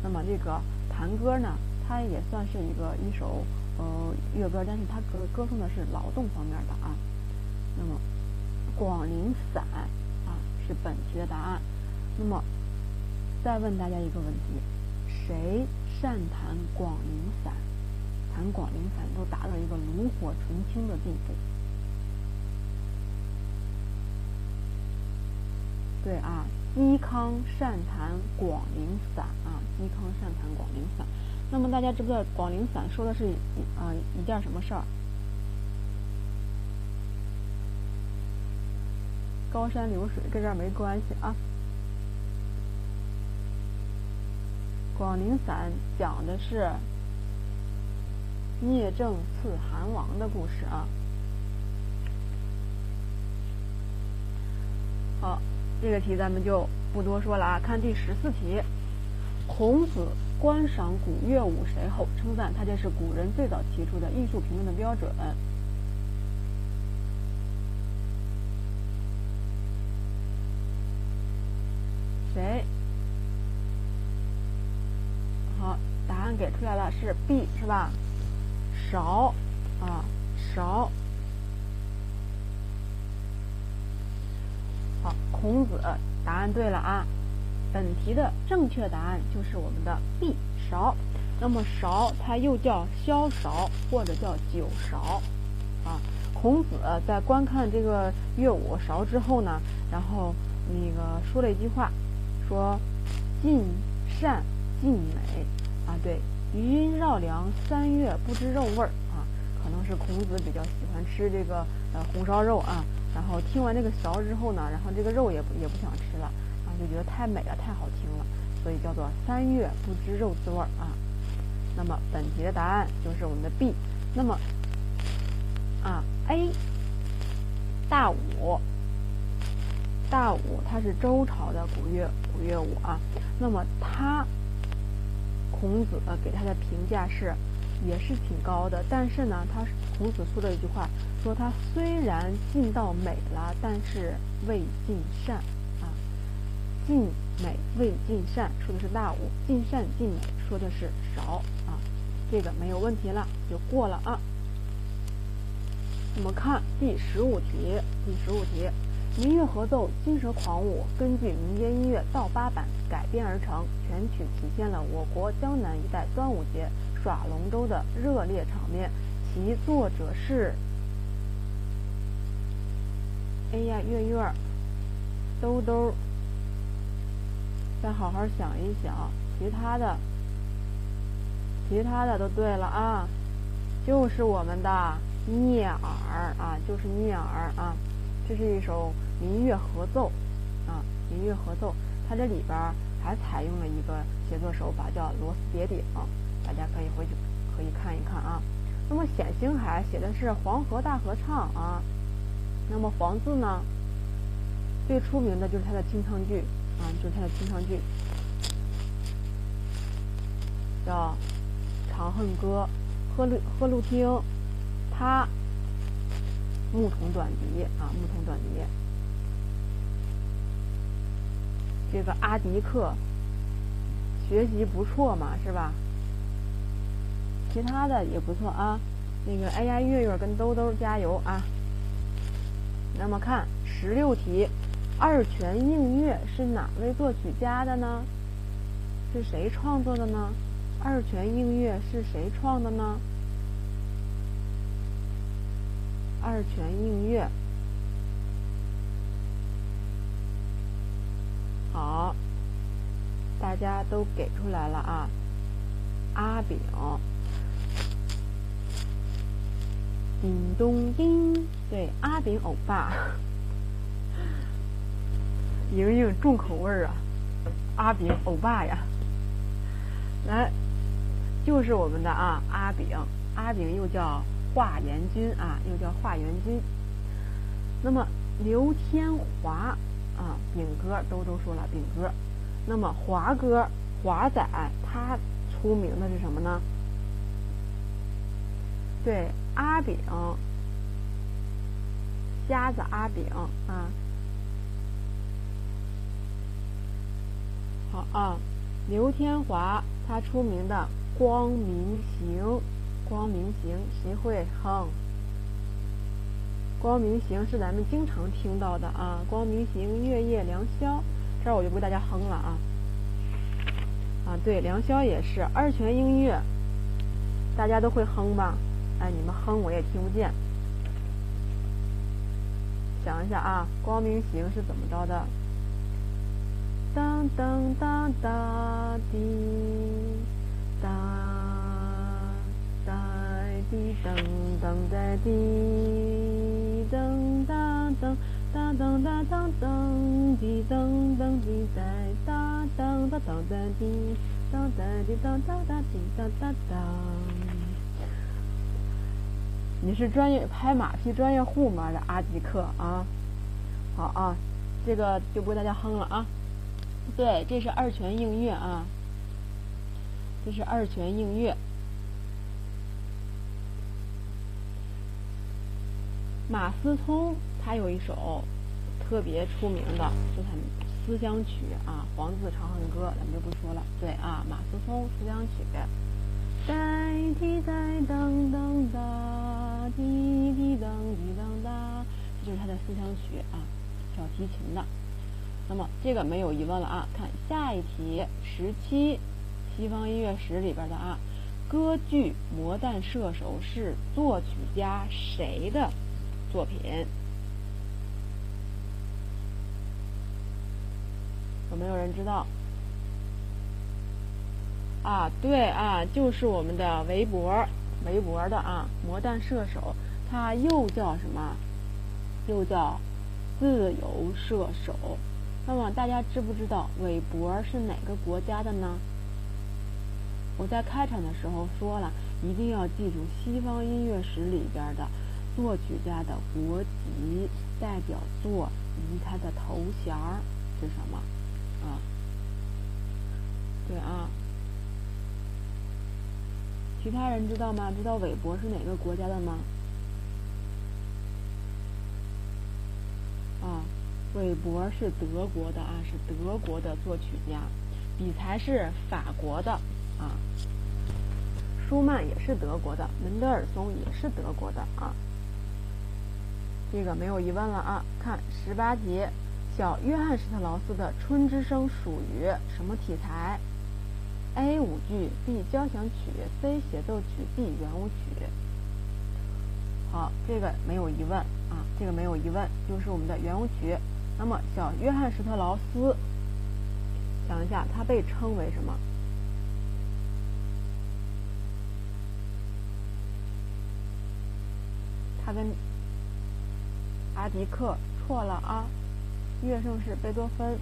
那么这个弹歌呢，它也算是一个一首呃乐歌，但是它歌歌颂的是劳动方面的啊。那么广陵散啊是本题的答案。那么再问大家一个问题：谁善弹广陵散？弹广陵散都达到一个炉火纯青的地步。对啊，嵇康善弹广陵散啊，嵇康善弹广陵散。那么大家知不知道广陵散说的是啊一件什么事儿？高山流水跟这儿没关系啊。广陵散讲的是。聂政刺韩王的故事啊，这个题咱们就不多说了啊。看第十四题，孔子观赏古乐舞谁后称赞他这是古人最早提出的艺术评论的标准。谁？好，答案给出来了，是 B 是吧？勺啊，勺。好，孔子答案对了啊。本题的正确答案就是我们的 B 勺。那么勺它又叫箫勺或者叫酒勺啊。孔子在观看这个乐舞勺之后呢，然后那个说了一句话，说尽善尽美啊，对。余音绕梁三月不知肉味儿啊，可能是孔子比较喜欢吃这个呃红烧肉啊。然后听完这个勺之后呢，然后这个肉也不也不想吃了啊，就觉得太美了，太好听了，所以叫做三月不知肉滋味儿啊。那么本题的答案就是我们的 B。那么啊 A 大武，大武他是周朝的古乐古乐舞啊。那么他。孔子给他的评价是，也是挺高的。但是呢，他孔子说了一句话，说他虽然尽到美了，但是未尽善啊。尽美未尽善，说的是大武；尽善尽美，说的是勺啊。这个没有问题了，就过了啊。我们看第十五题，第十五题。民乐合奏《金蛇狂舞》根据民间音乐倒八版改编而成，全曲体现了我国江南一带端午节耍龙舟的热烈场面。其作者是……哎呀，月月，兜兜，再好好想一想，其他的，其他的都对了啊，就是我们的聂耳啊，就是聂耳啊，这是一首。民乐合奏，啊，民乐合奏，它这里边还采用了一个写作手法，叫螺丝叠顶，大家可以回去可以看一看啊。那么冼星海写的是黄河大合唱啊，那么黄字呢，最出名的就是他的清唱剧啊，就是他的清唱剧，叫《长恨歌》，贺路贺路汀，他牧童短笛啊，牧童短笛。这个阿迪克学习不错嘛，是吧？其他的也不错啊。那个哎呀，月月跟兜兜加油啊！那么看十六题，《二泉映月》是哪位作曲家的呢？是谁创作的呢？《二泉映月》是谁创的呢？《二泉映月》。好，大家都给出来了啊！阿炳，叮咚叮，对，阿炳欧巴，莹莹重口味儿啊！阿炳欧巴呀，来，就是我们的啊，阿炳，阿炳又叫华严君啊，又叫华严君。那么刘天华。啊，炳哥都都说了，炳哥，那么华哥华仔他出名的是什么呢？对，阿炳，瞎子阿炳啊。好啊，刘天华他出名的《光明行》，《光明行》谁会哼？《光明行》是咱们经常听到的啊，《光明行》月夜良宵，这儿我就不给大家哼了啊。啊，对，良宵也是二泉映月，大家都会哼吧？哎，你们哼我也听不见。想一下啊，《光明行》是怎么着的？当当当当滴，哒哒滴噔噔哒滴，噔哒噔哒噔哒噔噔滴噔噔滴哒哒噔哒噔哒滴，噔哒滴噔哒哒滴哒哒哒。你是专业拍马屁专业户吗？这阿吉克啊，好啊，这个就不给大家哼了啊。对，这是二泉映月啊，这是二泉映月。马思聪他有一首特别出名的，就他思乡曲啊，《黄字长恨歌》，咱们就不说了。对啊，马思聪思乡曲。代替在等等等，滴滴当滴当哒，这就是他的思乡曲啊，小提琴的。那么这个没有疑问了啊！看下一题，十七，西方音乐史里边的啊，歌剧《魔弹射手》是作曲家谁的作品？有没有人知道？啊，对啊，就是我们的韦伯，韦伯的啊，《魔弹射手》，它又叫什么？又叫自由射手。那么大家知不知道韦伯是哪个国家的呢？我在开场的时候说了，一定要记住西方音乐史里边的作曲家的国籍、代表作以及他的头衔是什么啊？对啊，其他人知道吗？知道韦伯是哪个国家的吗？啊？韦伯是德国的啊，是德国的作曲家，比才是法国的啊，舒曼也是德国的，门德尔松也是德国的啊，这个没有疑问了啊。看十八题，小约翰施特劳斯的《春之声》属于什么题材？A 舞剧，B 交响曲，C 协奏曲，D 圆舞曲。好，这个没有疑问啊，这个没有疑问，就是我们的圆舞曲。那么，小约翰施特劳斯，想一下，他被称为什么？他跟阿迪克错了啊！乐圣是贝多芬，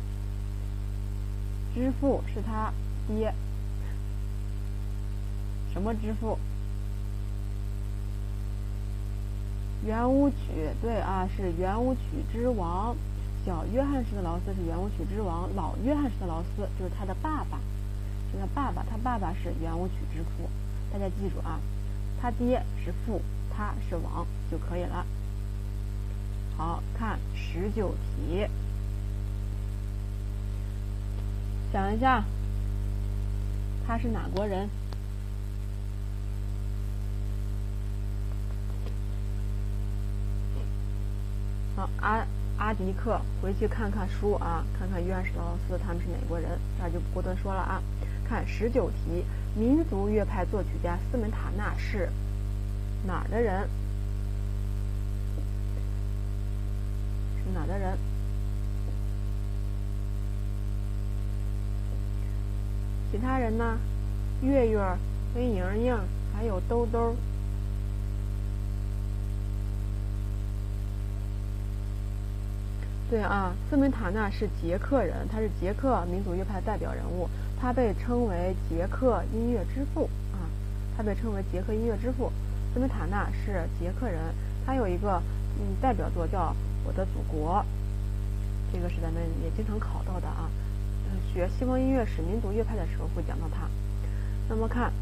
之父是他爹。什么之父？圆舞曲，对啊，是圆舞曲之王。小约翰施特劳斯是圆舞曲之王，老约翰施特劳斯就是他的爸爸，是他爸爸，他爸爸是圆舞曲之父。大家记住啊，他爹是父，他是王就可以了。好看十九题，想一下，他是哪国人？好，阿。阿迪克，回去看看书啊，看看约翰施特劳斯他们是哪国人，这就不过多说了啊。看十九题，民族乐派作曲家斯门塔纳是哪儿的人？是哪的人？其他人呢？月月、黑莹莹，还有兜兜。对啊，斯门塔纳是捷克人，他是捷克民族乐派代表人物，他被称为捷克音乐之父啊，他被称为捷克音乐之父。斯门塔纳是捷克人，他有一个嗯代表作叫《我的祖国》，这个是咱们也经常考到的啊。学西方音乐史、民族乐派的时候会讲到它。那么看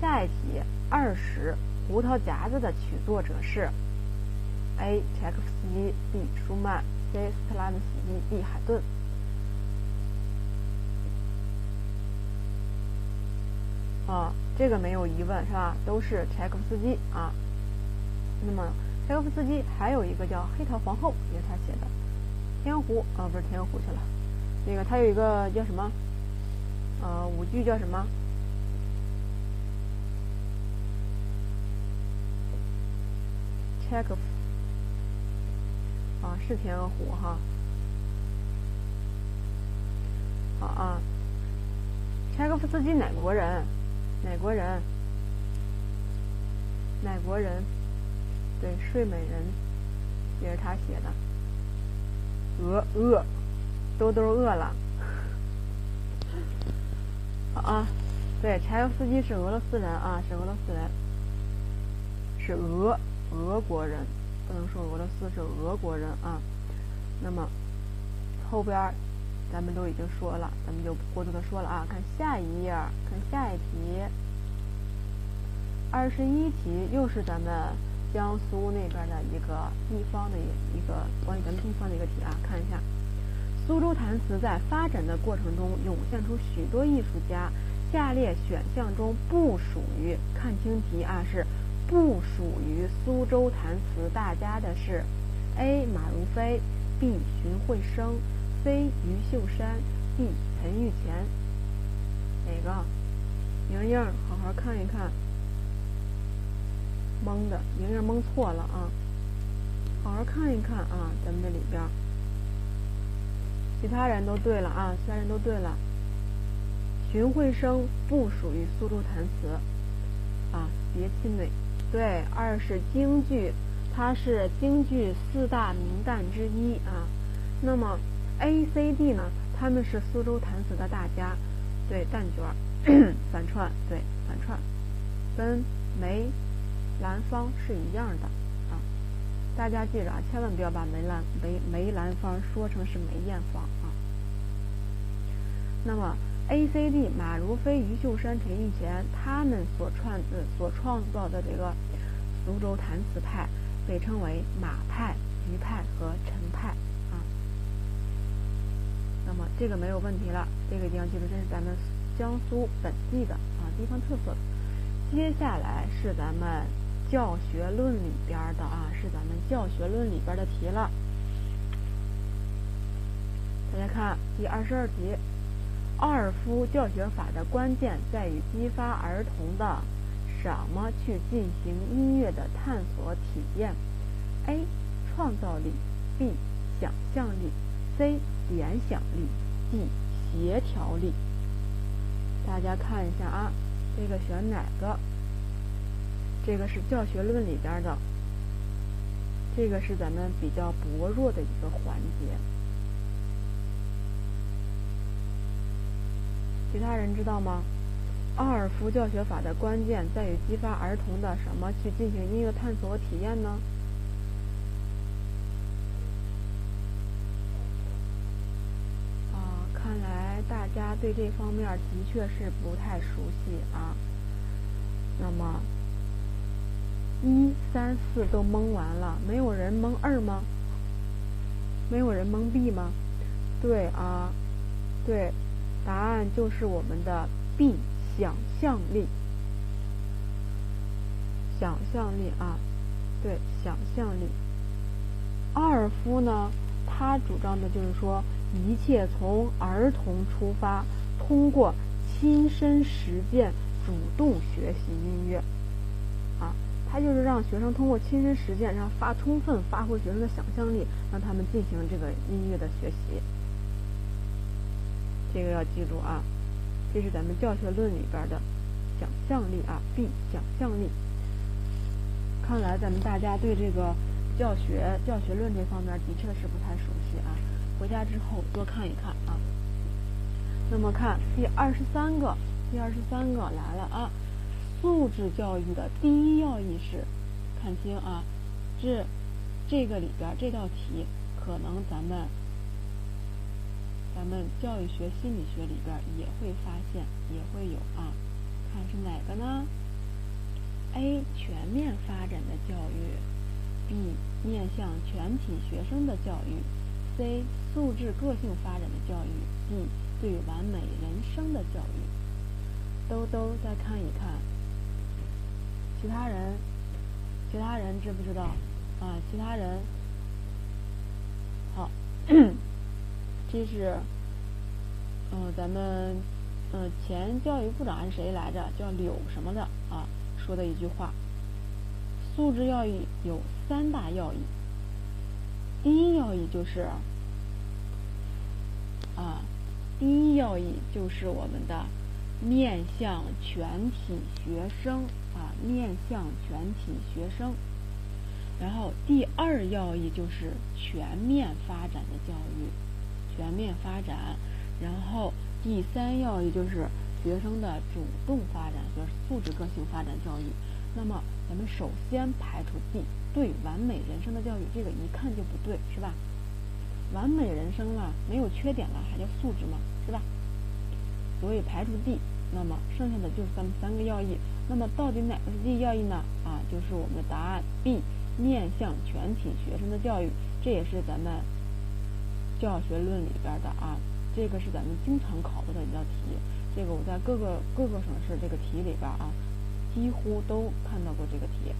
下一题，二十，胡桃夹子的曲作者是 A. 柴可夫斯基 B. 舒曼 C. 斯特拉文斯基 D. 海顿。啊，这个没有疑问是吧？都是柴可夫斯基啊。那么柴可夫斯基还有一个叫《黑桃皇后》，也是他写的。天鹅湖啊，不是天鹅湖去了。那个他有一个叫什么？呃，舞剧叫什么？柴可夫啊，是天鹅湖哈。好啊，柴可夫斯基哪国人？哪国人？哪国人？对，《睡美人》也是他写的。饿饿，兜兜饿了。啊，对，柴可夫斯基是俄罗斯人啊，是俄罗斯人，是俄俄国人，不能说俄罗斯是俄国人啊。那么后边咱们都已经说了，咱们就过多的说了啊。看下一页，看下一题，二十一题又是咱们。江苏那边的一个地方的一一个关于咱们地方的一个题啊，看一下，苏州弹词在发展的过程中涌现出许多艺术家，下列选项中不属于，看清题啊，是不属于苏州弹词大家的是：A. 马如飞，B. 荀慧生，C. 余秀山，D. 陈玉乾。哪个？莹莹，好好看一看。蒙的，莹莹蒙错了啊！好好看一看啊，咱们这里边，其他人都对了啊，其他人都对了。荀慧生不属于苏州弹词啊，别气馁。对，二是京剧，它是京剧四大名旦之一啊。那么 A、C、D 呢？他们是苏州弹词的大家。对，旦角 反串，对，反串，跟梅。兰芳是一样的啊，大家记着啊，千万不要把梅兰梅梅兰芳说成是梅艳芳啊。那么 A、C、D，马如飞、余秀山、陈玉贤，他们所创呃所创造的这个苏州弹词派，被称为马派、余派和陈派啊。那么这个没有问题了，这个一定要记住，这是咱们江苏本地的啊地方特色。接下来是咱们。教学论里边的啊，是咱们教学论里边的题了。大家看第二十二题，奥尔夫教学法的关键在于激发儿童的什么去进行音乐的探索体验？A. 创造力，B. 想象力，C. 联想力，D. 协调力。大家看一下啊，这个选哪个？这个是教学论里边的，这个是咱们比较薄弱的一个环节。其他人知道吗？奥尔夫教学法的关键在于激发儿童的什么去进行音乐探索和体验呢？啊，看来大家对这方面的确是不太熟悉啊。那么。一三四都蒙完了，没有人蒙二吗？没有人蒙 B 吗？对啊，对，答案就是我们的 B，想象力。想象力啊，对，想象力。阿尔夫呢，他主张的就是说，一切从儿童出发，通过亲身实践，主动学习音乐。啊他就是让学生通过亲身实践，让发充分发挥学生的想象力，让他们进行这个音乐的学习。这个要记住啊，这是咱们教学论里边的想象力啊，B 想象力。看来咱们大家对这个教学教学论这方面的确是不太熟悉啊，回家之后多看一看啊。那么看第二十三个，第二十三个来了啊。素质教育的第一要义是，看清啊，这这个里边这道题可能咱们咱们教育学心理学里边也会发现，也会有啊。看是哪个呢？A 全面发展的教育，B 面向全体学生的教育，C 素质个性发展的教育，D 对完美人生的教育。兜兜再看一看，其他人，其他人知不知道啊？其他人，好，这是，嗯，咱们。嗯，前教育部长是谁来着？叫柳什么的啊？说的一句话：素质教育有三大要义。第一要义就是啊，第一要义就是我们的面向全体学生啊，面向全体学生。然后第二要义就是全面发展的教育，全面发展，然后。第三要义就是学生的主动发展和素质个性发展教育。那么，咱们首先排除 D 对完美人生的教育，这个一看就不对，是吧？完美人生了，没有缺点了，还叫素质吗？是吧？所以排除 D，那么剩下的就是咱们三个要义。那么到底哪个是 D 要义呢？啊，就是我们的答案 B，面向全体学生的教育，这也是咱们教学论里边的啊。这个是咱们经常考到的一道题，这个我在各个各个省市这个题里边啊，几乎都看到过这个题。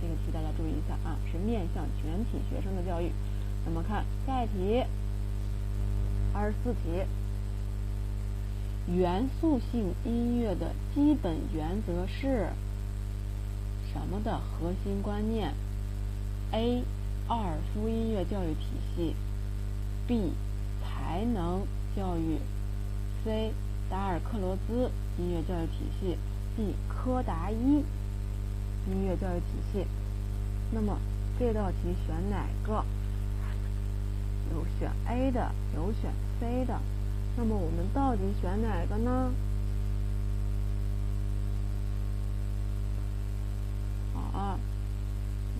这个题大家注意一下啊，是面向全体学生的教育。那么看下一题，二十四题，元素性音乐的基本原则是什么的核心观念？A. 奥尔夫音乐教育体系，B. 才能。教育，C. 达尔克罗兹音乐教育体系，D. 柯达伊音乐教育体系。那么这道题选哪个？有选 A 的，有选 C 的。那么我们到底选哪个呢？好啊，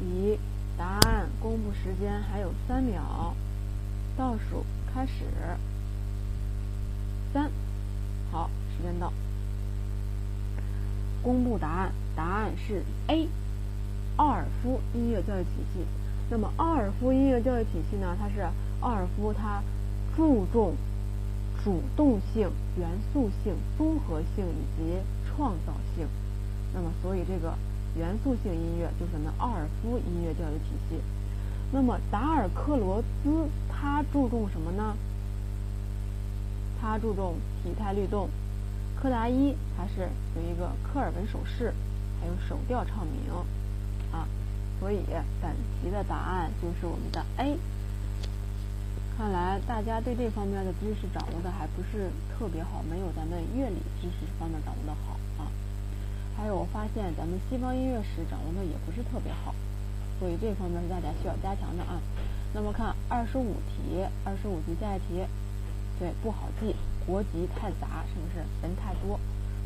离答案公布时间还有三秒，倒数开始。三，好，时间到，公布答案。答案是 A，奥尔夫音乐教育体系。那么，奥尔夫音乐教育体系呢？它是奥尔夫，它注重主动性、元素性、综合性以及创造性。那么，所以这个元素性音乐就是咱们奥尔夫音乐教育体系。那么，达尔克罗兹他注重什么呢？他注重体态律动，柯达伊他是有一个科尔文手势，还有手调唱名，啊，所以本题的答案就是我们的 A。看来大家对这方面的知识掌握的还不是特别好，没有咱们乐理知识方面掌握的好啊。还有我发现咱们西方音乐史掌握的也不是特别好，所以这方面是大家需要加强的啊。那么看二十五题，二十五题下一题。对，不好记，国籍太杂，是不是人太多？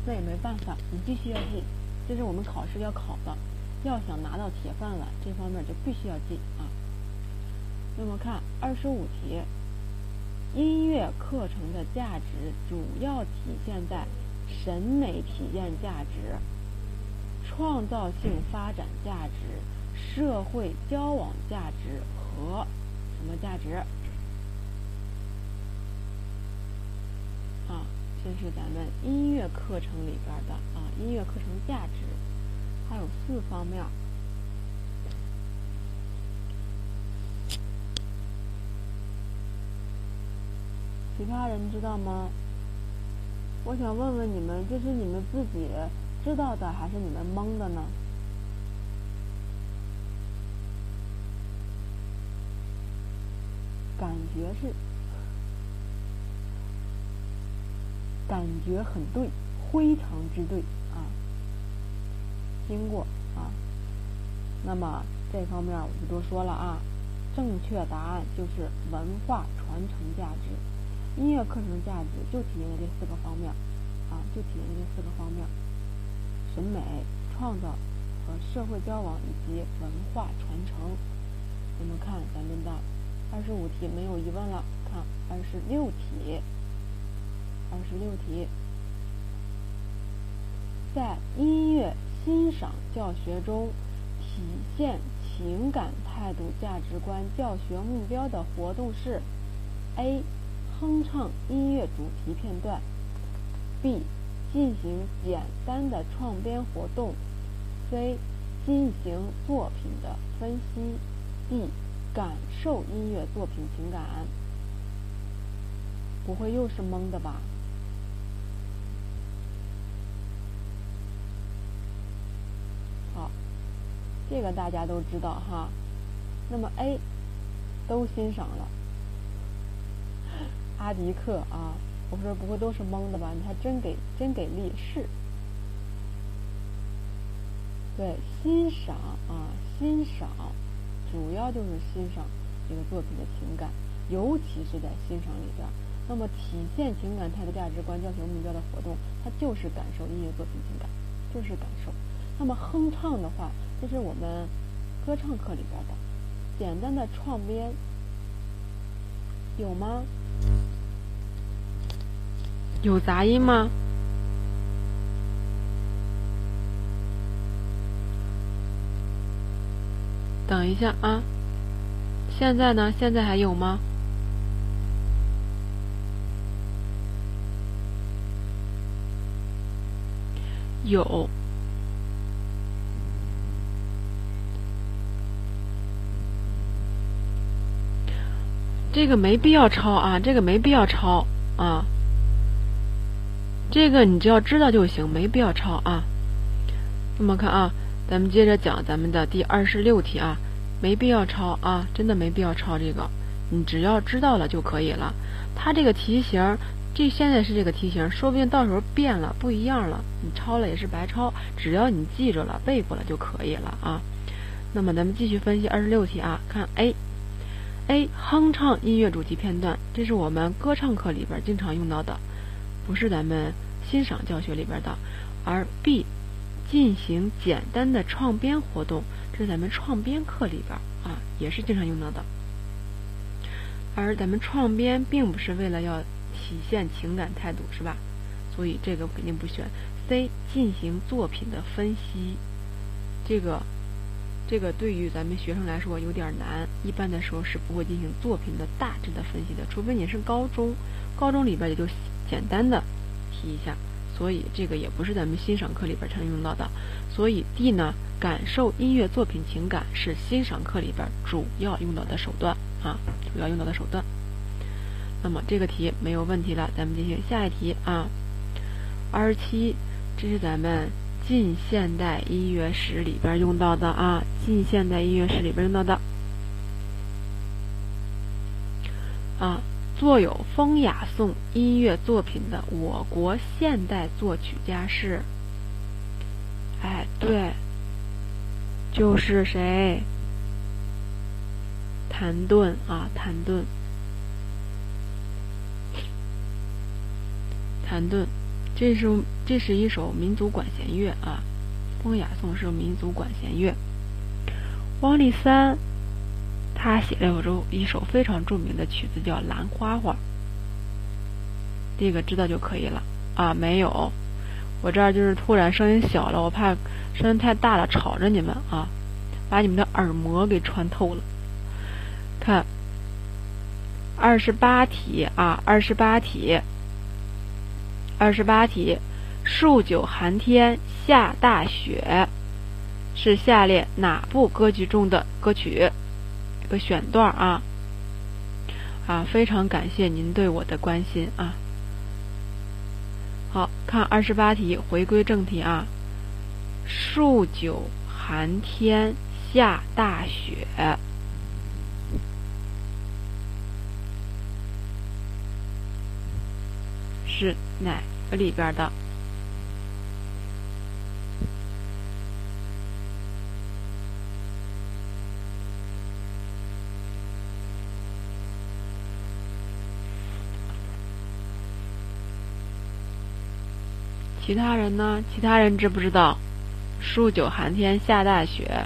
那也没办法，你必须要记，这是我们考试要考的，要想拿到铁饭碗，这方面就必须要记啊。那么看二十五题，音乐课程的价值主要体现在审美体验价值、创造性发展价值、社会交往价值和什么价值？啊这是咱们音乐课程里边的啊，音乐课程价值，它有四方面。其他人知道吗？我想问问你们，这是你们自己知道的，还是你们蒙的呢？感觉是。感觉很对，非常之对啊！听过啊，那么这方面我就多说了啊。正确答案就是文化传承价值，音乐课程价值就体现在这四个方面啊，就体现在这四个方面：审美、创造和社会交往以及文化传承。我们看咱们的二十五题没有疑问了，看二十六题。二十六题，在音乐欣赏教学中，体现情感态度、价值观、教学目标的活动是：A. 哼唱音乐主题片段；B. 进行简单的创编活动；C. 进行作品的分析；D. 感受音乐作品情感。不会又是蒙的吧？好，这个大家都知道哈。那么 A 都欣赏了，阿迪克啊，我说不会都是蒙的吧？你还真给真给力是。对，欣赏啊，欣赏，主要就是欣赏这个作品的情感，尤其是在欣赏里边。那么，体现情感态度、价值观、教学目标的活动，它就是感受音乐作品情感，就是感受。那么，哼唱的话，这是我们歌唱课里边的简单的创编，有吗？有杂音吗？等一下啊！现在呢？现在还有吗？有，这个没必要抄啊，这个没必要抄啊，这个你只要知道就行，没必要抄啊。那么看啊，咱们接着讲咱们的第二十六题啊，没必要抄啊，真的没必要抄这个，你只要知道了就可以了。它这个题型。这现在是这个题型，说不定到时候变了，不一样了，你抄了也是白抄。只要你记着了、背过了就可以了啊。那么咱们继续分析二十六题啊，看 A，A 哼唱音乐主题片段，这是我们歌唱课里边经常用到的，不是咱们欣赏教学里边的。而 B 进行简单的创编活动，这是咱们创编课里边啊，也是经常用到的。而咱们创编并不是为了要。体现情感态度是吧？所以这个肯定不选。C 进行作品的分析，这个这个对于咱们学生来说有点难，一般的时候是不会进行作品的大致的分析的，除非你是高中，高中里边也就简单的提一下。所以这个也不是咱们欣赏课里边常用到的。所以 D 呢，感受音乐作品情感是欣赏课里边主要用到的手段啊，主要用到的手段。那么这个题没有问题了，咱们进行下一题啊。二十七，这是咱们近现代音乐史里边用到的啊，近现代音乐史里边用到的啊。作有《风雅颂》音乐作品的我国现代作曲家是？哎，对，就是谁？谭盾啊，谭盾。谭盾，这是这是一首民族管弦乐啊，《风雅颂》是民族管弦乐。汪立三，他写了一首一首非常著名的曲子，叫《兰花花》。这个知道就可以了啊。没有，我这儿就是突然声音小了，我怕声音太大了吵着你们啊，把你们的耳膜给穿透了。看，二十八题啊，二十八题。二十八题，数九寒天下大雪，是下列哪部歌剧中的歌曲？一个选段啊啊！非常感谢您对我的关心啊！好看二十八题，回归正题啊！数九寒天下大雪，是哪个？里边的，其他人呢？其他人知不知道？数九寒天下大雪。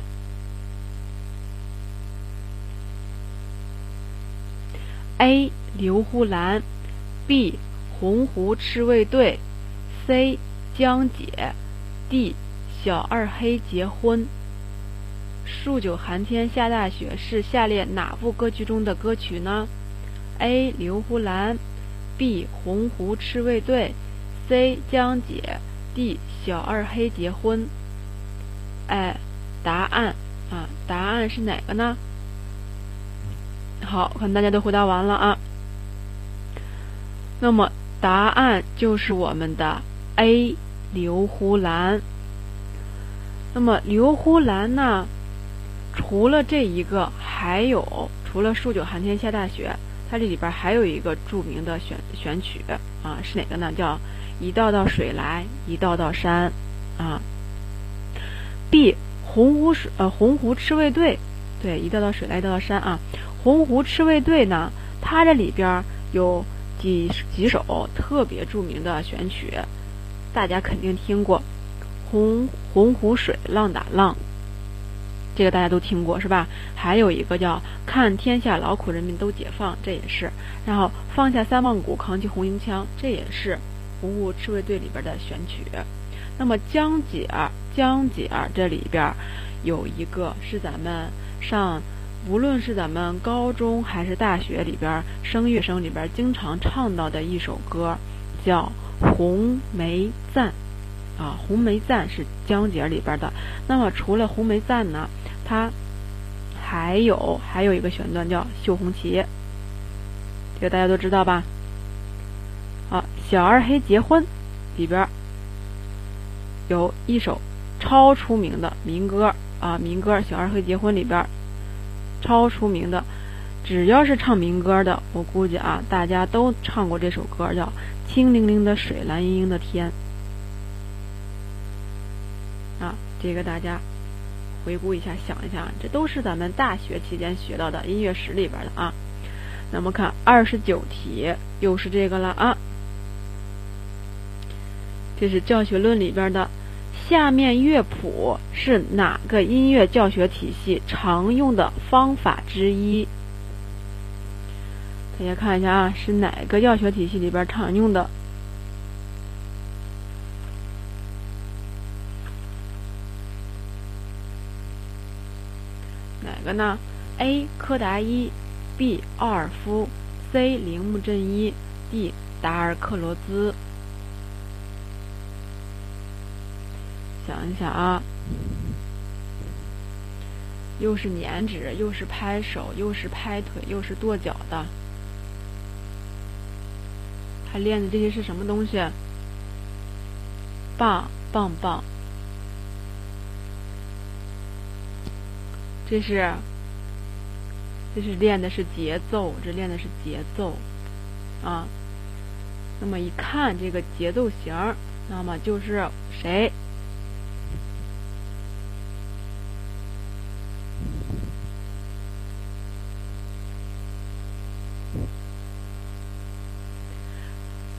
A 刘胡兰，B 洪湖赤卫队，C 江姐，D 小二黑结婚。数九寒天下大雪是下列哪部歌剧中的歌曲呢？A 刘胡兰，B 洪湖赤卫队，C 江姐，D 小二黑结婚。哎，答案啊，答案是哪个呢？好，看大家都回答完了啊。那么答案就是我们的 A 刘胡兰。那么刘胡兰呢，除了这一个，还有除了数九寒天下大雪，它这里边还有一个著名的选选曲啊，是哪个呢？叫一道道水来，一道道山啊。B 洪湖水呃洪湖赤卫队，对，一道道水来，一道道山啊。洪湖赤卫队呢，它这里边有几几首特别著名的选曲，大家肯定听过，《洪洪湖水浪打浪》，这个大家都听过是吧？还有一个叫《看天下劳苦人民都解放》，这也是。然后放下三万股，扛起红缨枪，这也是鸿鹄赤卫队里边的选曲。那么江姐，江姐这里边有一个是咱们上。无论是咱们高中还是大学里边，声乐生里边经常唱到的一首歌，叫《红梅赞》啊，《红梅赞》是江姐里边的。那么除了《红梅赞》呢，它还有还有一个选段叫《绣红旗》，这个大家都知道吧？啊，《小二黑结婚》里边有一首超出名的民歌啊，民歌《小二黑结婚》里边。超出名的，只要是唱民歌的，我估计啊，大家都唱过这首歌，叫《清凌凌的水，蓝盈盈的天》啊。这个大家回顾一下，想一下，这都是咱们大学期间学到的音乐史里边的啊。那么看二十九题，又是这个了啊。这是教学论里边的。下面乐谱是哪个音乐教学体系常用的方法之一？大家看一下啊，是哪个教学体系里边常用的？哪个呢？A. 柯达伊，B. 奥尔夫，C. 铃木正一，D. 达尔克罗兹。想一想啊，又是粘纸，又是拍手，又是拍腿，又是跺脚的，他练的这些是什么东西？棒棒棒！这是，这是练的是节奏，这练的是节奏啊。那么一看这个节奏型，那么就是谁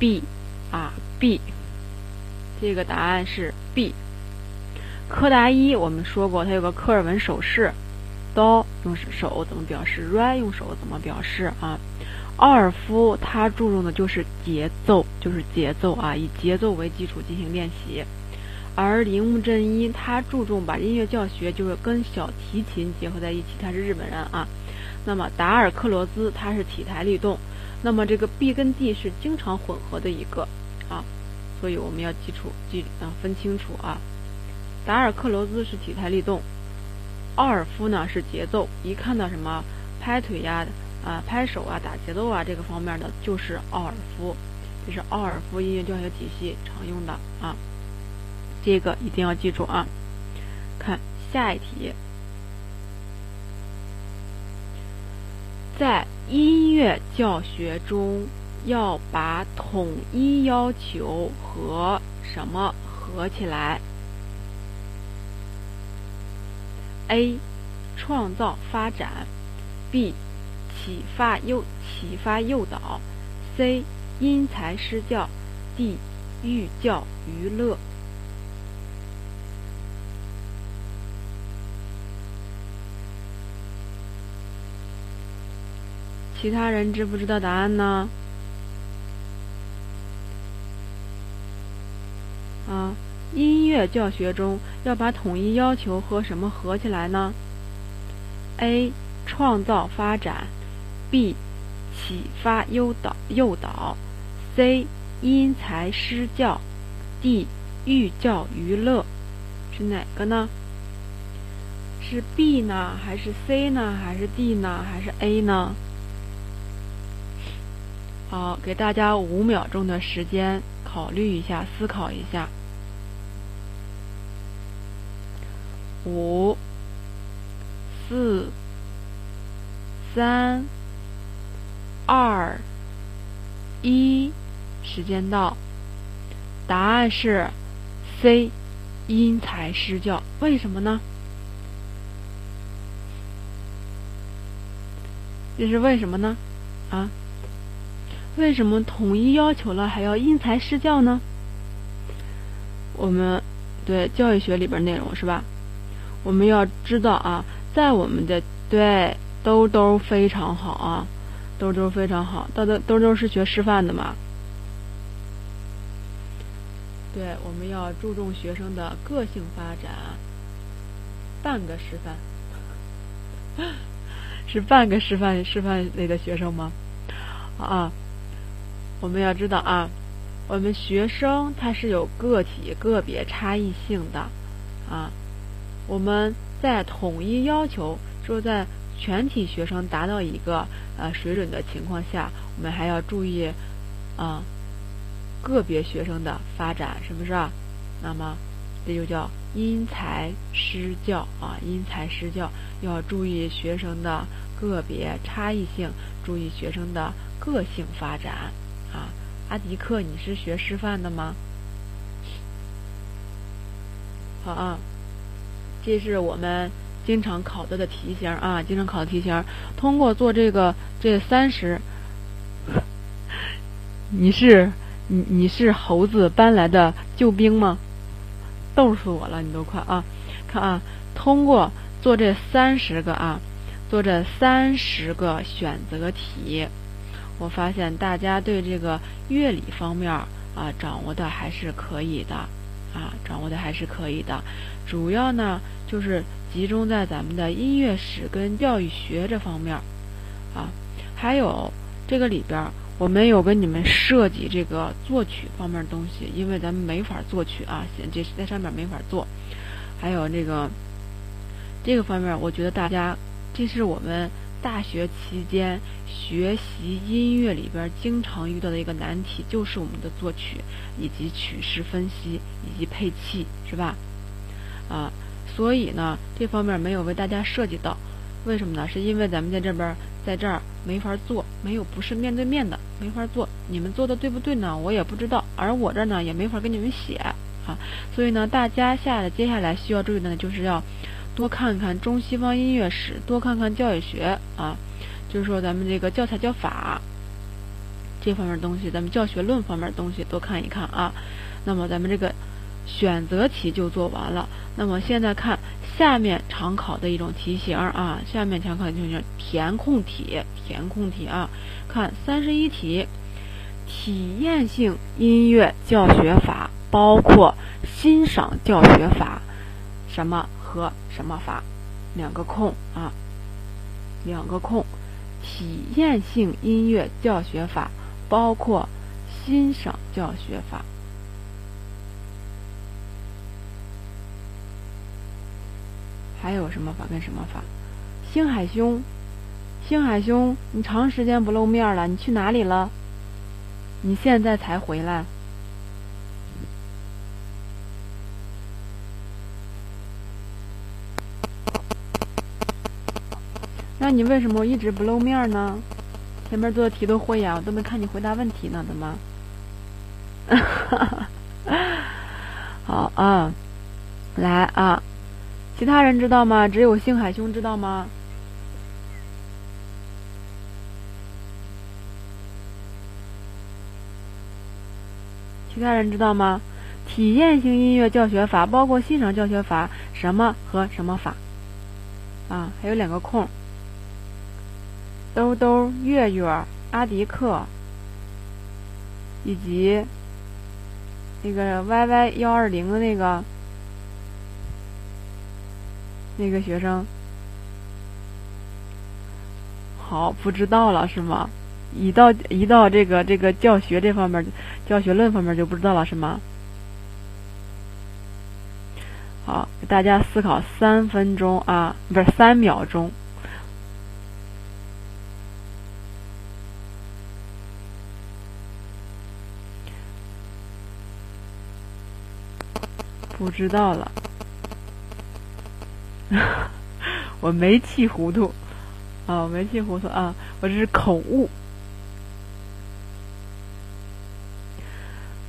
？B，啊 B，这个答案是 B。柯达伊我们说过，它有个科尔文手势，Do 用手怎么表示，Re 用手怎么表示啊？奥尔夫他注重的就是节奏，就是节奏啊，以节奏为基础进行练习。而铃木正一他注重把音乐教学就是跟小提琴结合在一起，他是日本人啊。那么达尔克罗兹他是体态律动。那么这个 B 跟 D 是经常混合的一个啊，所以我们要记住记啊分清楚啊。达尔克罗兹是体态律动，奥尔夫呢是节奏。一看到什么拍腿呀啊拍手啊打节奏啊这个方面的，就是奥尔夫，这是奥尔夫音乐教学体系常用的啊。这个一定要记住啊。看下一题。在音乐教学中，要把统一要求和什么合起来？A. 创造发展，B. 启发诱启发诱导，C. 因材施教，D. 寓教于乐。其他人知不知道答案呢？啊，音乐教学中要把统一要求和什么合起来呢？A. 创造发展，B. 启发诱导诱导，C. 因材施教，D. 寓教于乐，是哪个呢？是 B 呢，还是 C 呢，还是 D 呢，还是 A 呢？好，给大家五秒钟的时间考虑一下，思考一下。五、四、三、二、一，时间到。答案是 C，因材施教。为什么呢？这是为什么呢？啊？为什么统一要求了还要因材施教呢？我们对教育学里边内容是吧？我们要知道啊，在我们的对兜兜非常好啊，兜兜非常好。兜兜兜兜是学师范的嘛？对，我们要注重学生的个性发展。半个师范 是半个师范师范类的学生吗？啊？我们要知道啊，我们学生他是有个体、个别差异性的啊。我们在统一要求说，在全体学生达到一个呃水准的情况下，我们还要注意啊个别学生的发展，是不是？啊那么这就叫因材施教啊，因材施教要注意学生的个别差异性，注意学生的个性发展。啊，阿迪克，你是学师范的吗？好啊，这是我们经常考到的题型啊，经常考的题型。通过做这个这三十，你是你你是猴子搬来的救兵吗？逗死我了，你都快啊！看啊，通过做这三十个啊，做这三十个选择题。我发现大家对这个乐理方面啊掌握的还是可以的，啊掌握的还是可以的，主要呢就是集中在咱们的音乐史跟教育学这方面，啊还有这个里边我没有跟你们涉及这个作曲方面的东西，因为咱们没法作曲啊，这在上面没法做，还有这个这个方面，我觉得大家这是我们。大学期间学习音乐里边经常遇到的一个难题，就是我们的作曲以及曲式分析以及配器，是吧？啊，所以呢，这方面没有为大家涉及到。为什么呢？是因为咱们在这边在这儿没法做，没有不是面对面的，没法做。你们做的对不对呢？我也不知道。而我这儿呢，也没法给你们写啊。所以呢，大家下接下来需要注意的呢，就是要。多看看中西方音乐史，多看看教育学啊，就是说咱们这个教材教法这方面东西，咱们教学论方面东西多看一看啊。那么咱们这个选择题就做完了。那么现在看下面常考的一种题型啊，下面常考的就是填空题，填空题啊。看三十一题，体验性音乐教学法包括欣赏教学法什么？和什么法？两个空啊，两个空。体验性音乐教学法包括欣赏教学法。还有什么法跟什么法？星海兄，星海兄，你长时间不露面了，你去哪里了？你现在才回来？你为什么一直不露面呢？前面做的题都会呀，我都没看你回答问题呢，怎么？好啊，来啊，其他人知道吗？只有星海兄知道吗？其他人知道吗？体验型音乐教学法包括欣赏教学法什么和什么法？啊，还有两个空。兜兜、月月、阿迪克，以及那个 YY 幺二零的那个那个学生，好，不知道了是吗？一到一到这个这个教学这方面，教学论方面就不知道了是吗？好，大家思考三分钟啊，不是三秒钟。不知道了，我没气糊涂啊，我没气糊涂啊，我这是口误。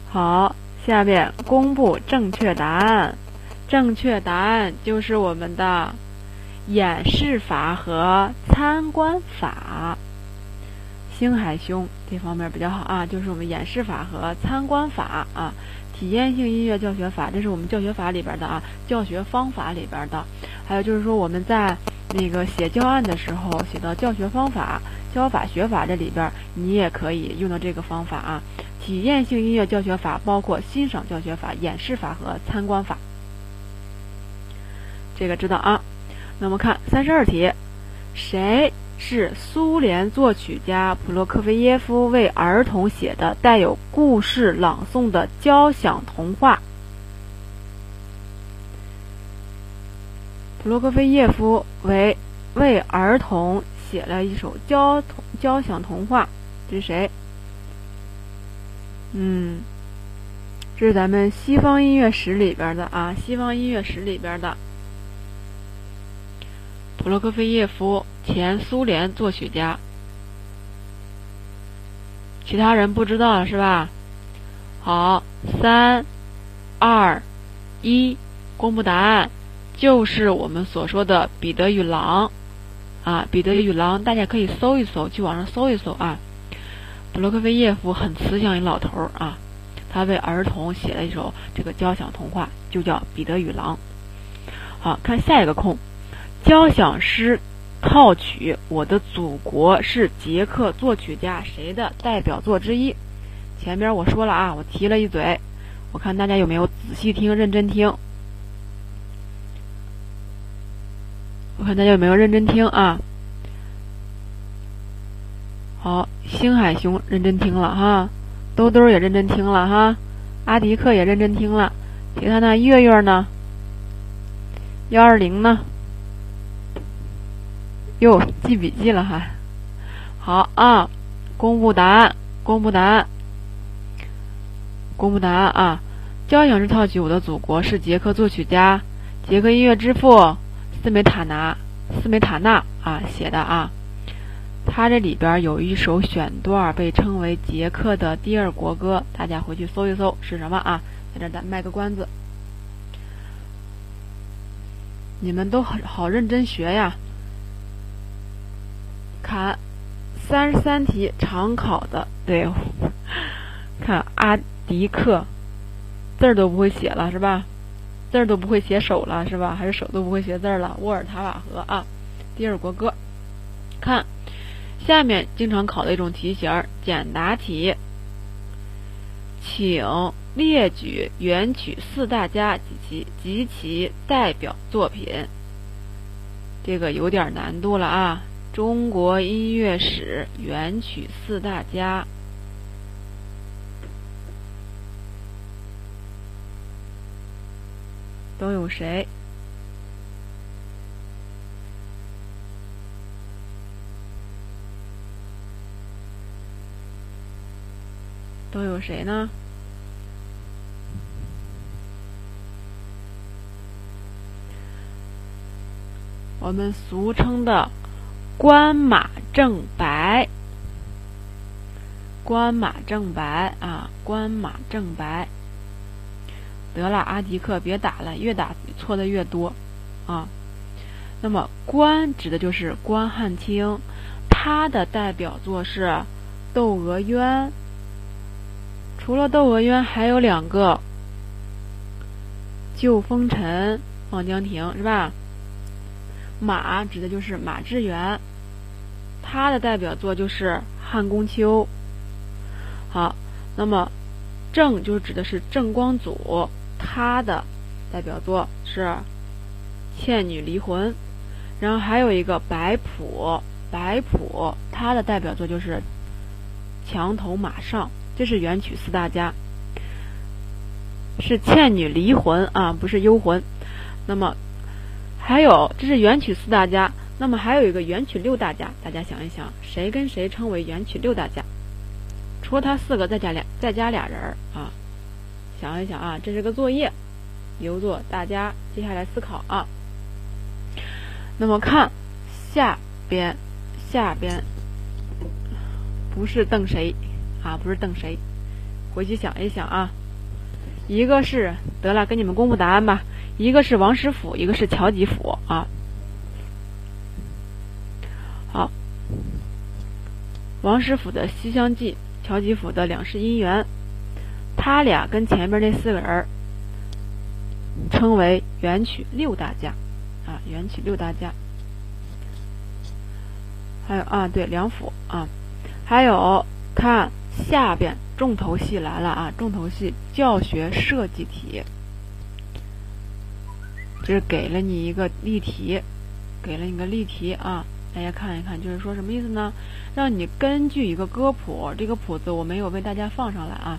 好，下面公布正确答案。正确答案就是我们的演示法和参观法。星海兄这方面比较好啊，就是我们演示法和参观法啊。体验性音乐教学法，这是我们教学法里边的啊，教学方法里边的。还有就是说我们在那个写教案的时候，写到教学方法、教法学法这里边，你也可以用到这个方法啊。体验性音乐教学法包括欣赏教学法、演示法和参观法。这个知道啊？那么看三十二题，谁是苏联作曲家普罗科菲耶夫为儿童写的带有故事朗诵的交响童话？普罗科菲耶夫为为儿童写了一首交交响童话，这是谁？嗯，这是咱们西方音乐史里边的啊，西方音乐史里边的。普罗科菲耶夫，前苏联作曲家。其他人不知道是吧？好，三、二、一，公布答案，就是我们所说的《彼得与狼》啊，《彼得与狼》，大家可以搜一搜，去网上搜一搜啊。普罗科菲耶夫很慈祥一老头儿啊，他为儿童写了一首这个交响童话，就叫《彼得与狼》。好看下一个空。交响诗套曲《我的祖国》是捷克作曲家谁的代表作之一？前边我说了啊，我提了一嘴，我看大家有没有仔细听、认真听？我看大家有没有认真听啊？好，星海熊认真听了哈，兜兜也认真听了哈，阿迪克也认真听了，其他呢？月月呢？幺二零呢？哟，记笔记了哈，好啊，公布答案，公布答案，公布答案啊！交响诗套曲《我的祖国》是捷克作曲家、捷克音乐之父斯梅塔纳斯梅塔纳啊写的啊。他这里边有一首选段被称为捷克的第二国歌，大家回去搜一搜是什么啊？在这咱卖个关子，你们都好好认真学呀。看，三十三题常考的，对，看阿迪克，字儿都不会写了是吧？字儿都不会写手了是吧？还是手都不会写字儿了？沃尔塔瓦河啊，第二国歌。看，下面经常考的一种题型儿，简答题，请列举元曲四大家及其及其代表作品。这个有点难度了啊。中国音乐史元曲四大家都有谁？都有谁呢？我们俗称的。关马正白，关马正白啊，关马正白。得了，阿迪克，别打了，越打错的越多啊。那么，关指的就是关汉卿，他的代表作是《窦娥冤》。除了《窦娥冤》，还有两个，《救风尘》《望江亭》，是吧？马指的就是马致远。他的代表作就是《汉宫秋》。好，那么郑就是指的是郑光祖，他的代表作是《倩女离魂》。然后还有一个白朴，白朴他的代表作就是《墙头马上》，这是元曲四大家，是《倩女离魂》啊，不是幽魂。那么还有，这是元曲四大家。那么还有一个元曲六大家，大家想一想，谁跟谁称为元曲六大家？除了他四个，再加俩，再加俩人儿啊！想一想啊，这是个作业，留作大家接下来思考啊。那么看下边，下边不是瞪谁啊？不是瞪谁？回去想一想啊。一个是得了，给你们公布答案吧。一个是王实甫，一个是乔吉甫啊。好，王实甫的《西厢记》，乔吉甫的《两世姻缘》，他俩跟前边那四个人称为元曲六大家啊，元曲六大家。还有啊，对，梁甫啊，还有看下边重头戏来了啊，重头戏教学设计题，就是给了你一个例题，给了你个例题啊。大家看一看，就是说什么意思呢？让你根据一个歌谱，这个谱子我没有为大家放上来啊。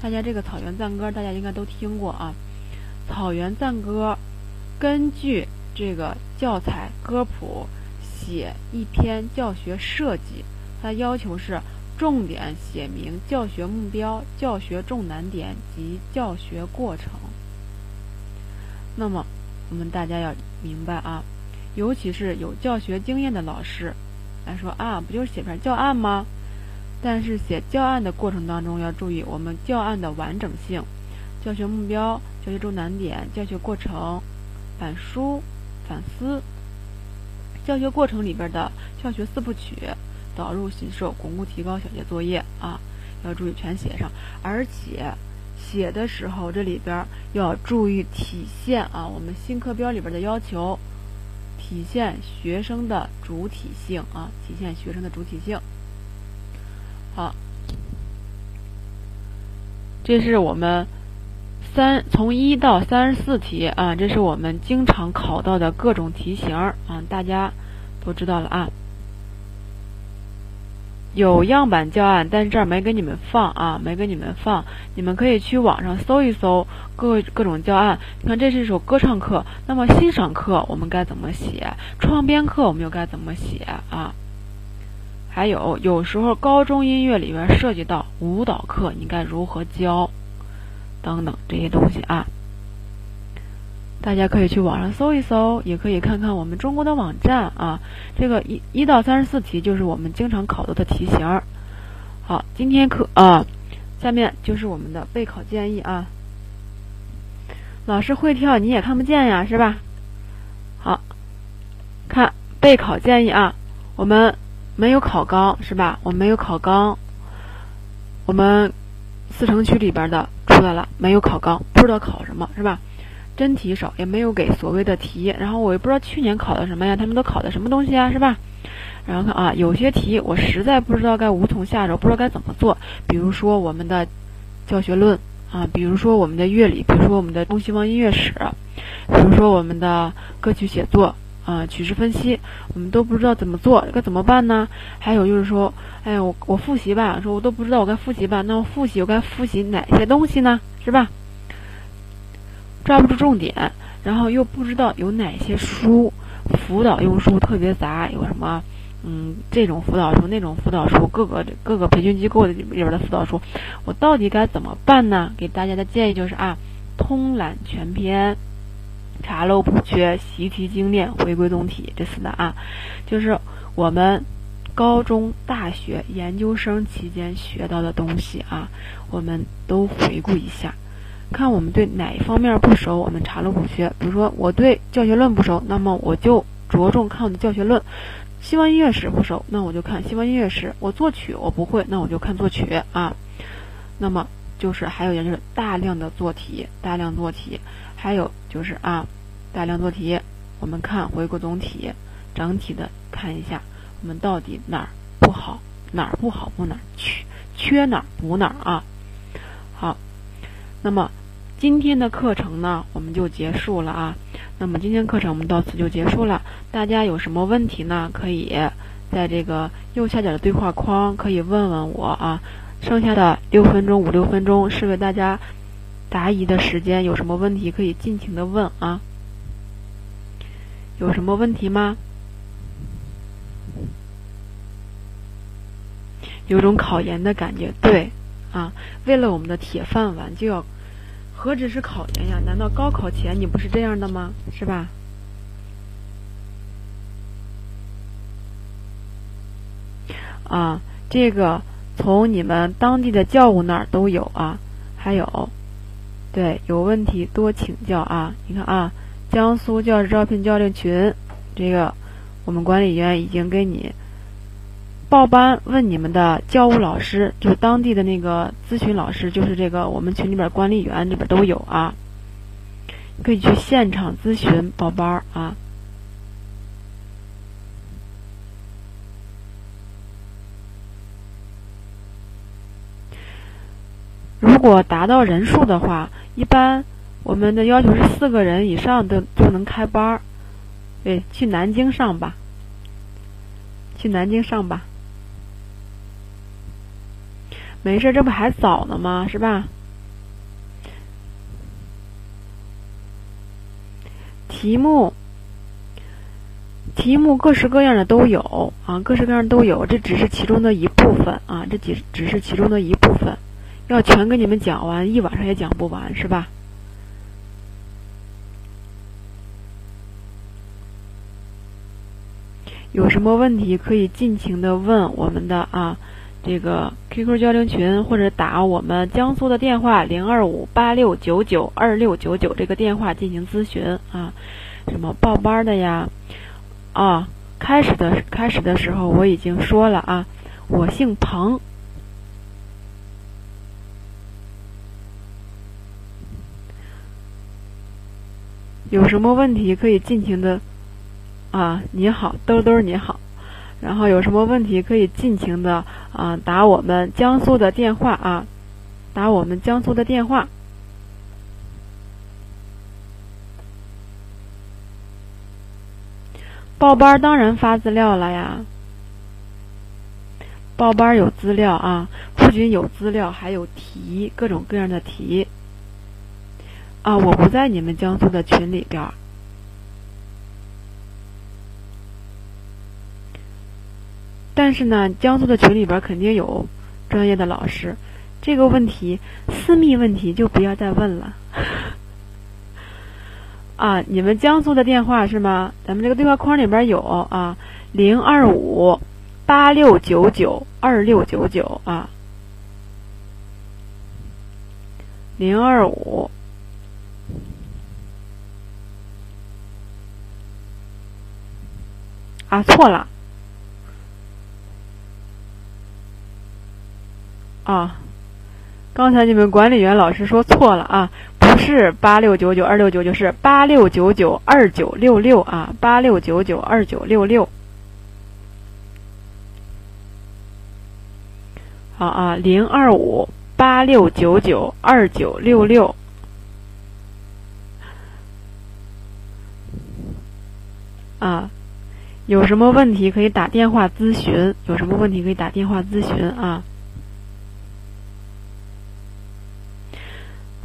大家这个草原赞歌，大家应该都听过啊。草原赞歌，根据这个教材歌谱写一篇教学设计，它要求是重点写明教学目标、教学重难点及教学过程。那么我们大家要明白啊。尤其是有教学经验的老师来说啊，不就是写篇教案吗？但是写教案的过程当中要注意我们教案的完整性、教学目标、教学重难点、教学过程、反书、反思、教学过程里边的教学四部曲、导入、新授、巩固、提高小节作业啊，要注意全写上。而且写的时候这里边要注意体现啊，我们新课标里边的要求。体现学生的主体性啊，体现学生的主体性。好，这是我们三从一到三十四题啊，这是我们经常考到的各种题型啊，大家都知道了啊。有样板教案，但是这儿没给你们放啊，没给你们放。你们可以去网上搜一搜各各种教案。你看，这是一首歌唱课，那么欣赏课我们该怎么写？创编课我们又该怎么写啊？还有，有时候高中音乐里边涉及到舞蹈课，你该如何教？等等这些东西啊。大家可以去网上搜一搜，也可以看看我们中国的网站啊。这个一一到三十四题就是我们经常考到的题型。好，今天课啊，下面就是我们的备考建议啊。老师会跳你也看不见呀，是吧？好，看备考建议啊，我们没有考纲是吧？我们没有考纲，我们四城区里边的出来了，没有考纲，不知道考什么是吧？真题少，也没有给所谓的题，然后我也不知道去年考的什么呀，他们都考的什么东西啊，是吧？然后看啊，有些题我实在不知道该无从下手，不知道该怎么做。比如说我们的教学论啊，比如说我们的乐理，比如说我们的东西方音乐史，比如说我们的歌曲写作啊，曲式分析，我们都不知道怎么做，该怎么办呢？还有就是说，哎呀，我我复习吧，说我都不知道我该复习吧，那我复习我该复习哪些东西呢？是吧？抓不住重点，然后又不知道有哪些书，辅导用书特别杂，有什么，嗯，这种辅导书，那种辅导书，各个各个培训机构里边的辅导书，我到底该怎么办呢？给大家的建议就是啊，通览全篇，查漏补缺，习题精炼，回归总体，这四大啊，就是我们高中、大学、研究生期间学到的东西啊，我们都回顾一下。看我们对哪一方面不熟，我们查漏补缺。比如说我对教学论不熟，那么我就着重看我的教学论；西方音乐史不熟，那我就看西方音乐史。我作曲我不会，那我就看作曲啊。那么就是还有就是大量的做题，大量做题，还有就是啊，大量做题。我们看回顾总体，整体的看一下，我们到底哪儿不好，哪儿不好补哪儿，缺缺哪儿补哪儿啊。好，那么今天的课程呢，我们就结束了啊。那么今天课程我们到此就结束了。大家有什么问题呢？可以在这个右下角的对话框可以问问我啊。剩下的六分钟五六分钟是为大家答疑的时间，有什么问题可以尽情的问啊。有什么问题吗？有种考研的感觉，对啊，为了我们的铁饭碗，就要何止是考研呀？难道高考前你不是这样的吗？是吧？啊，这个从你们当地的教务那儿都有啊，还有，对，有问题多请教啊。你看啊，江苏教师招聘教练群，这个我们管理员已经给你。报班问你们的教务老师，就是当地的那个咨询老师，就是这个我们群里边管理员里边都有啊，可以去现场咨询报班啊。如果达到人数的话，一般我们的要求是四个人以上的就能开班儿。对，去南京上吧，去南京上吧。没事，这不还早呢吗？是吧？题目，题目各式各样的都有啊，各式各样都有，这只是其中的一部分啊，这只只是其中的一部分，要全给你们讲完，一晚上也讲不完，是吧？有什么问题可以尽情的问我们的啊。这个 QQ 交流群或者打我们江苏的电话零二五八六九九二六九九这个电话进行咨询啊，什么报班的呀？啊，开始的开始的时候我已经说了啊，我姓彭，有什么问题可以尽情的啊？你好，兜兜你好。然后有什么问题可以尽情的啊打我们江苏的电话啊，打我们江苏的电话。报班当然发资料了呀，报班有资料啊，不仅有资料，还有题，各种各样的题。啊，我不在你们江苏的群里边儿。但是呢，江苏的群里边肯定有专业的老师，这个问题私密问题就不要再问了。啊，你们江苏的电话是吗？咱们这个对话框里边有啊，零二五八六九九二六九九啊，零二五啊，错了。啊，刚才你们管理员老师说错了啊，不是八六九九二六九九，是八六九九二九六六啊，八六九九二九六六。好啊，零二五八六九九二九六六。啊，有什么问题可以打电话咨询，有什么问题可以打电话咨询啊。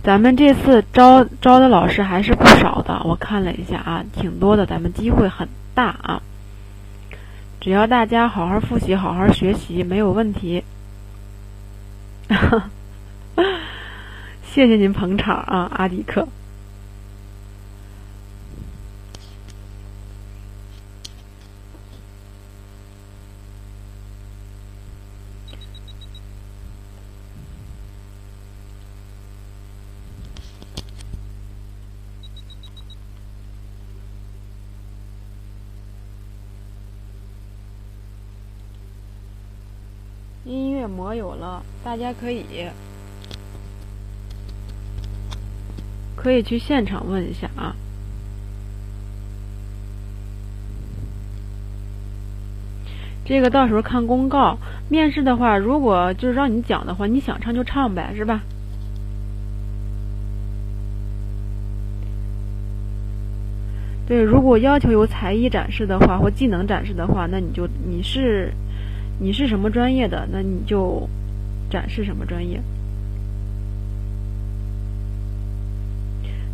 咱们这次招招的老师还是不少的，我看了一下啊，挺多的，咱们机会很大啊。只要大家好好复习，好好学习，没有问题。谢谢您捧场啊，阿迪克。音乐模有了，大家可以可以去现场问一下啊。这个到时候看公告。面试的话，如果就是让你讲的话，你想唱就唱呗，是吧？对，如果要求有才艺展示的话或技能展示的话，那你就你是你是什么专业的，那你就展示什么专业。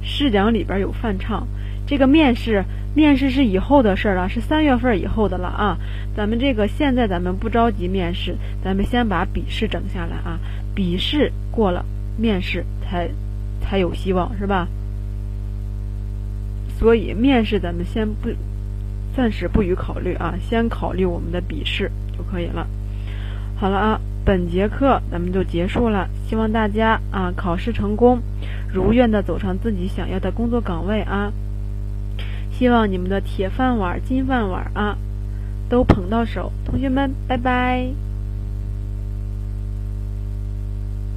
试讲里边有翻唱，这个面试面试是以后的事儿了，是三月份以后的了啊。咱们这个现在咱们不着急面试，咱们先把笔试整下来啊，笔试过了，面试才才有希望，是吧？所以面试咱们先不暂时不予考虑啊，先考虑我们的笔试可以了。好了啊，本节课咱们就结束了，希望大家啊考试成功，如愿的走上自己想要的工作岗位啊！希望你们的铁饭碗、金饭碗啊都捧到手。同学们，拜拜。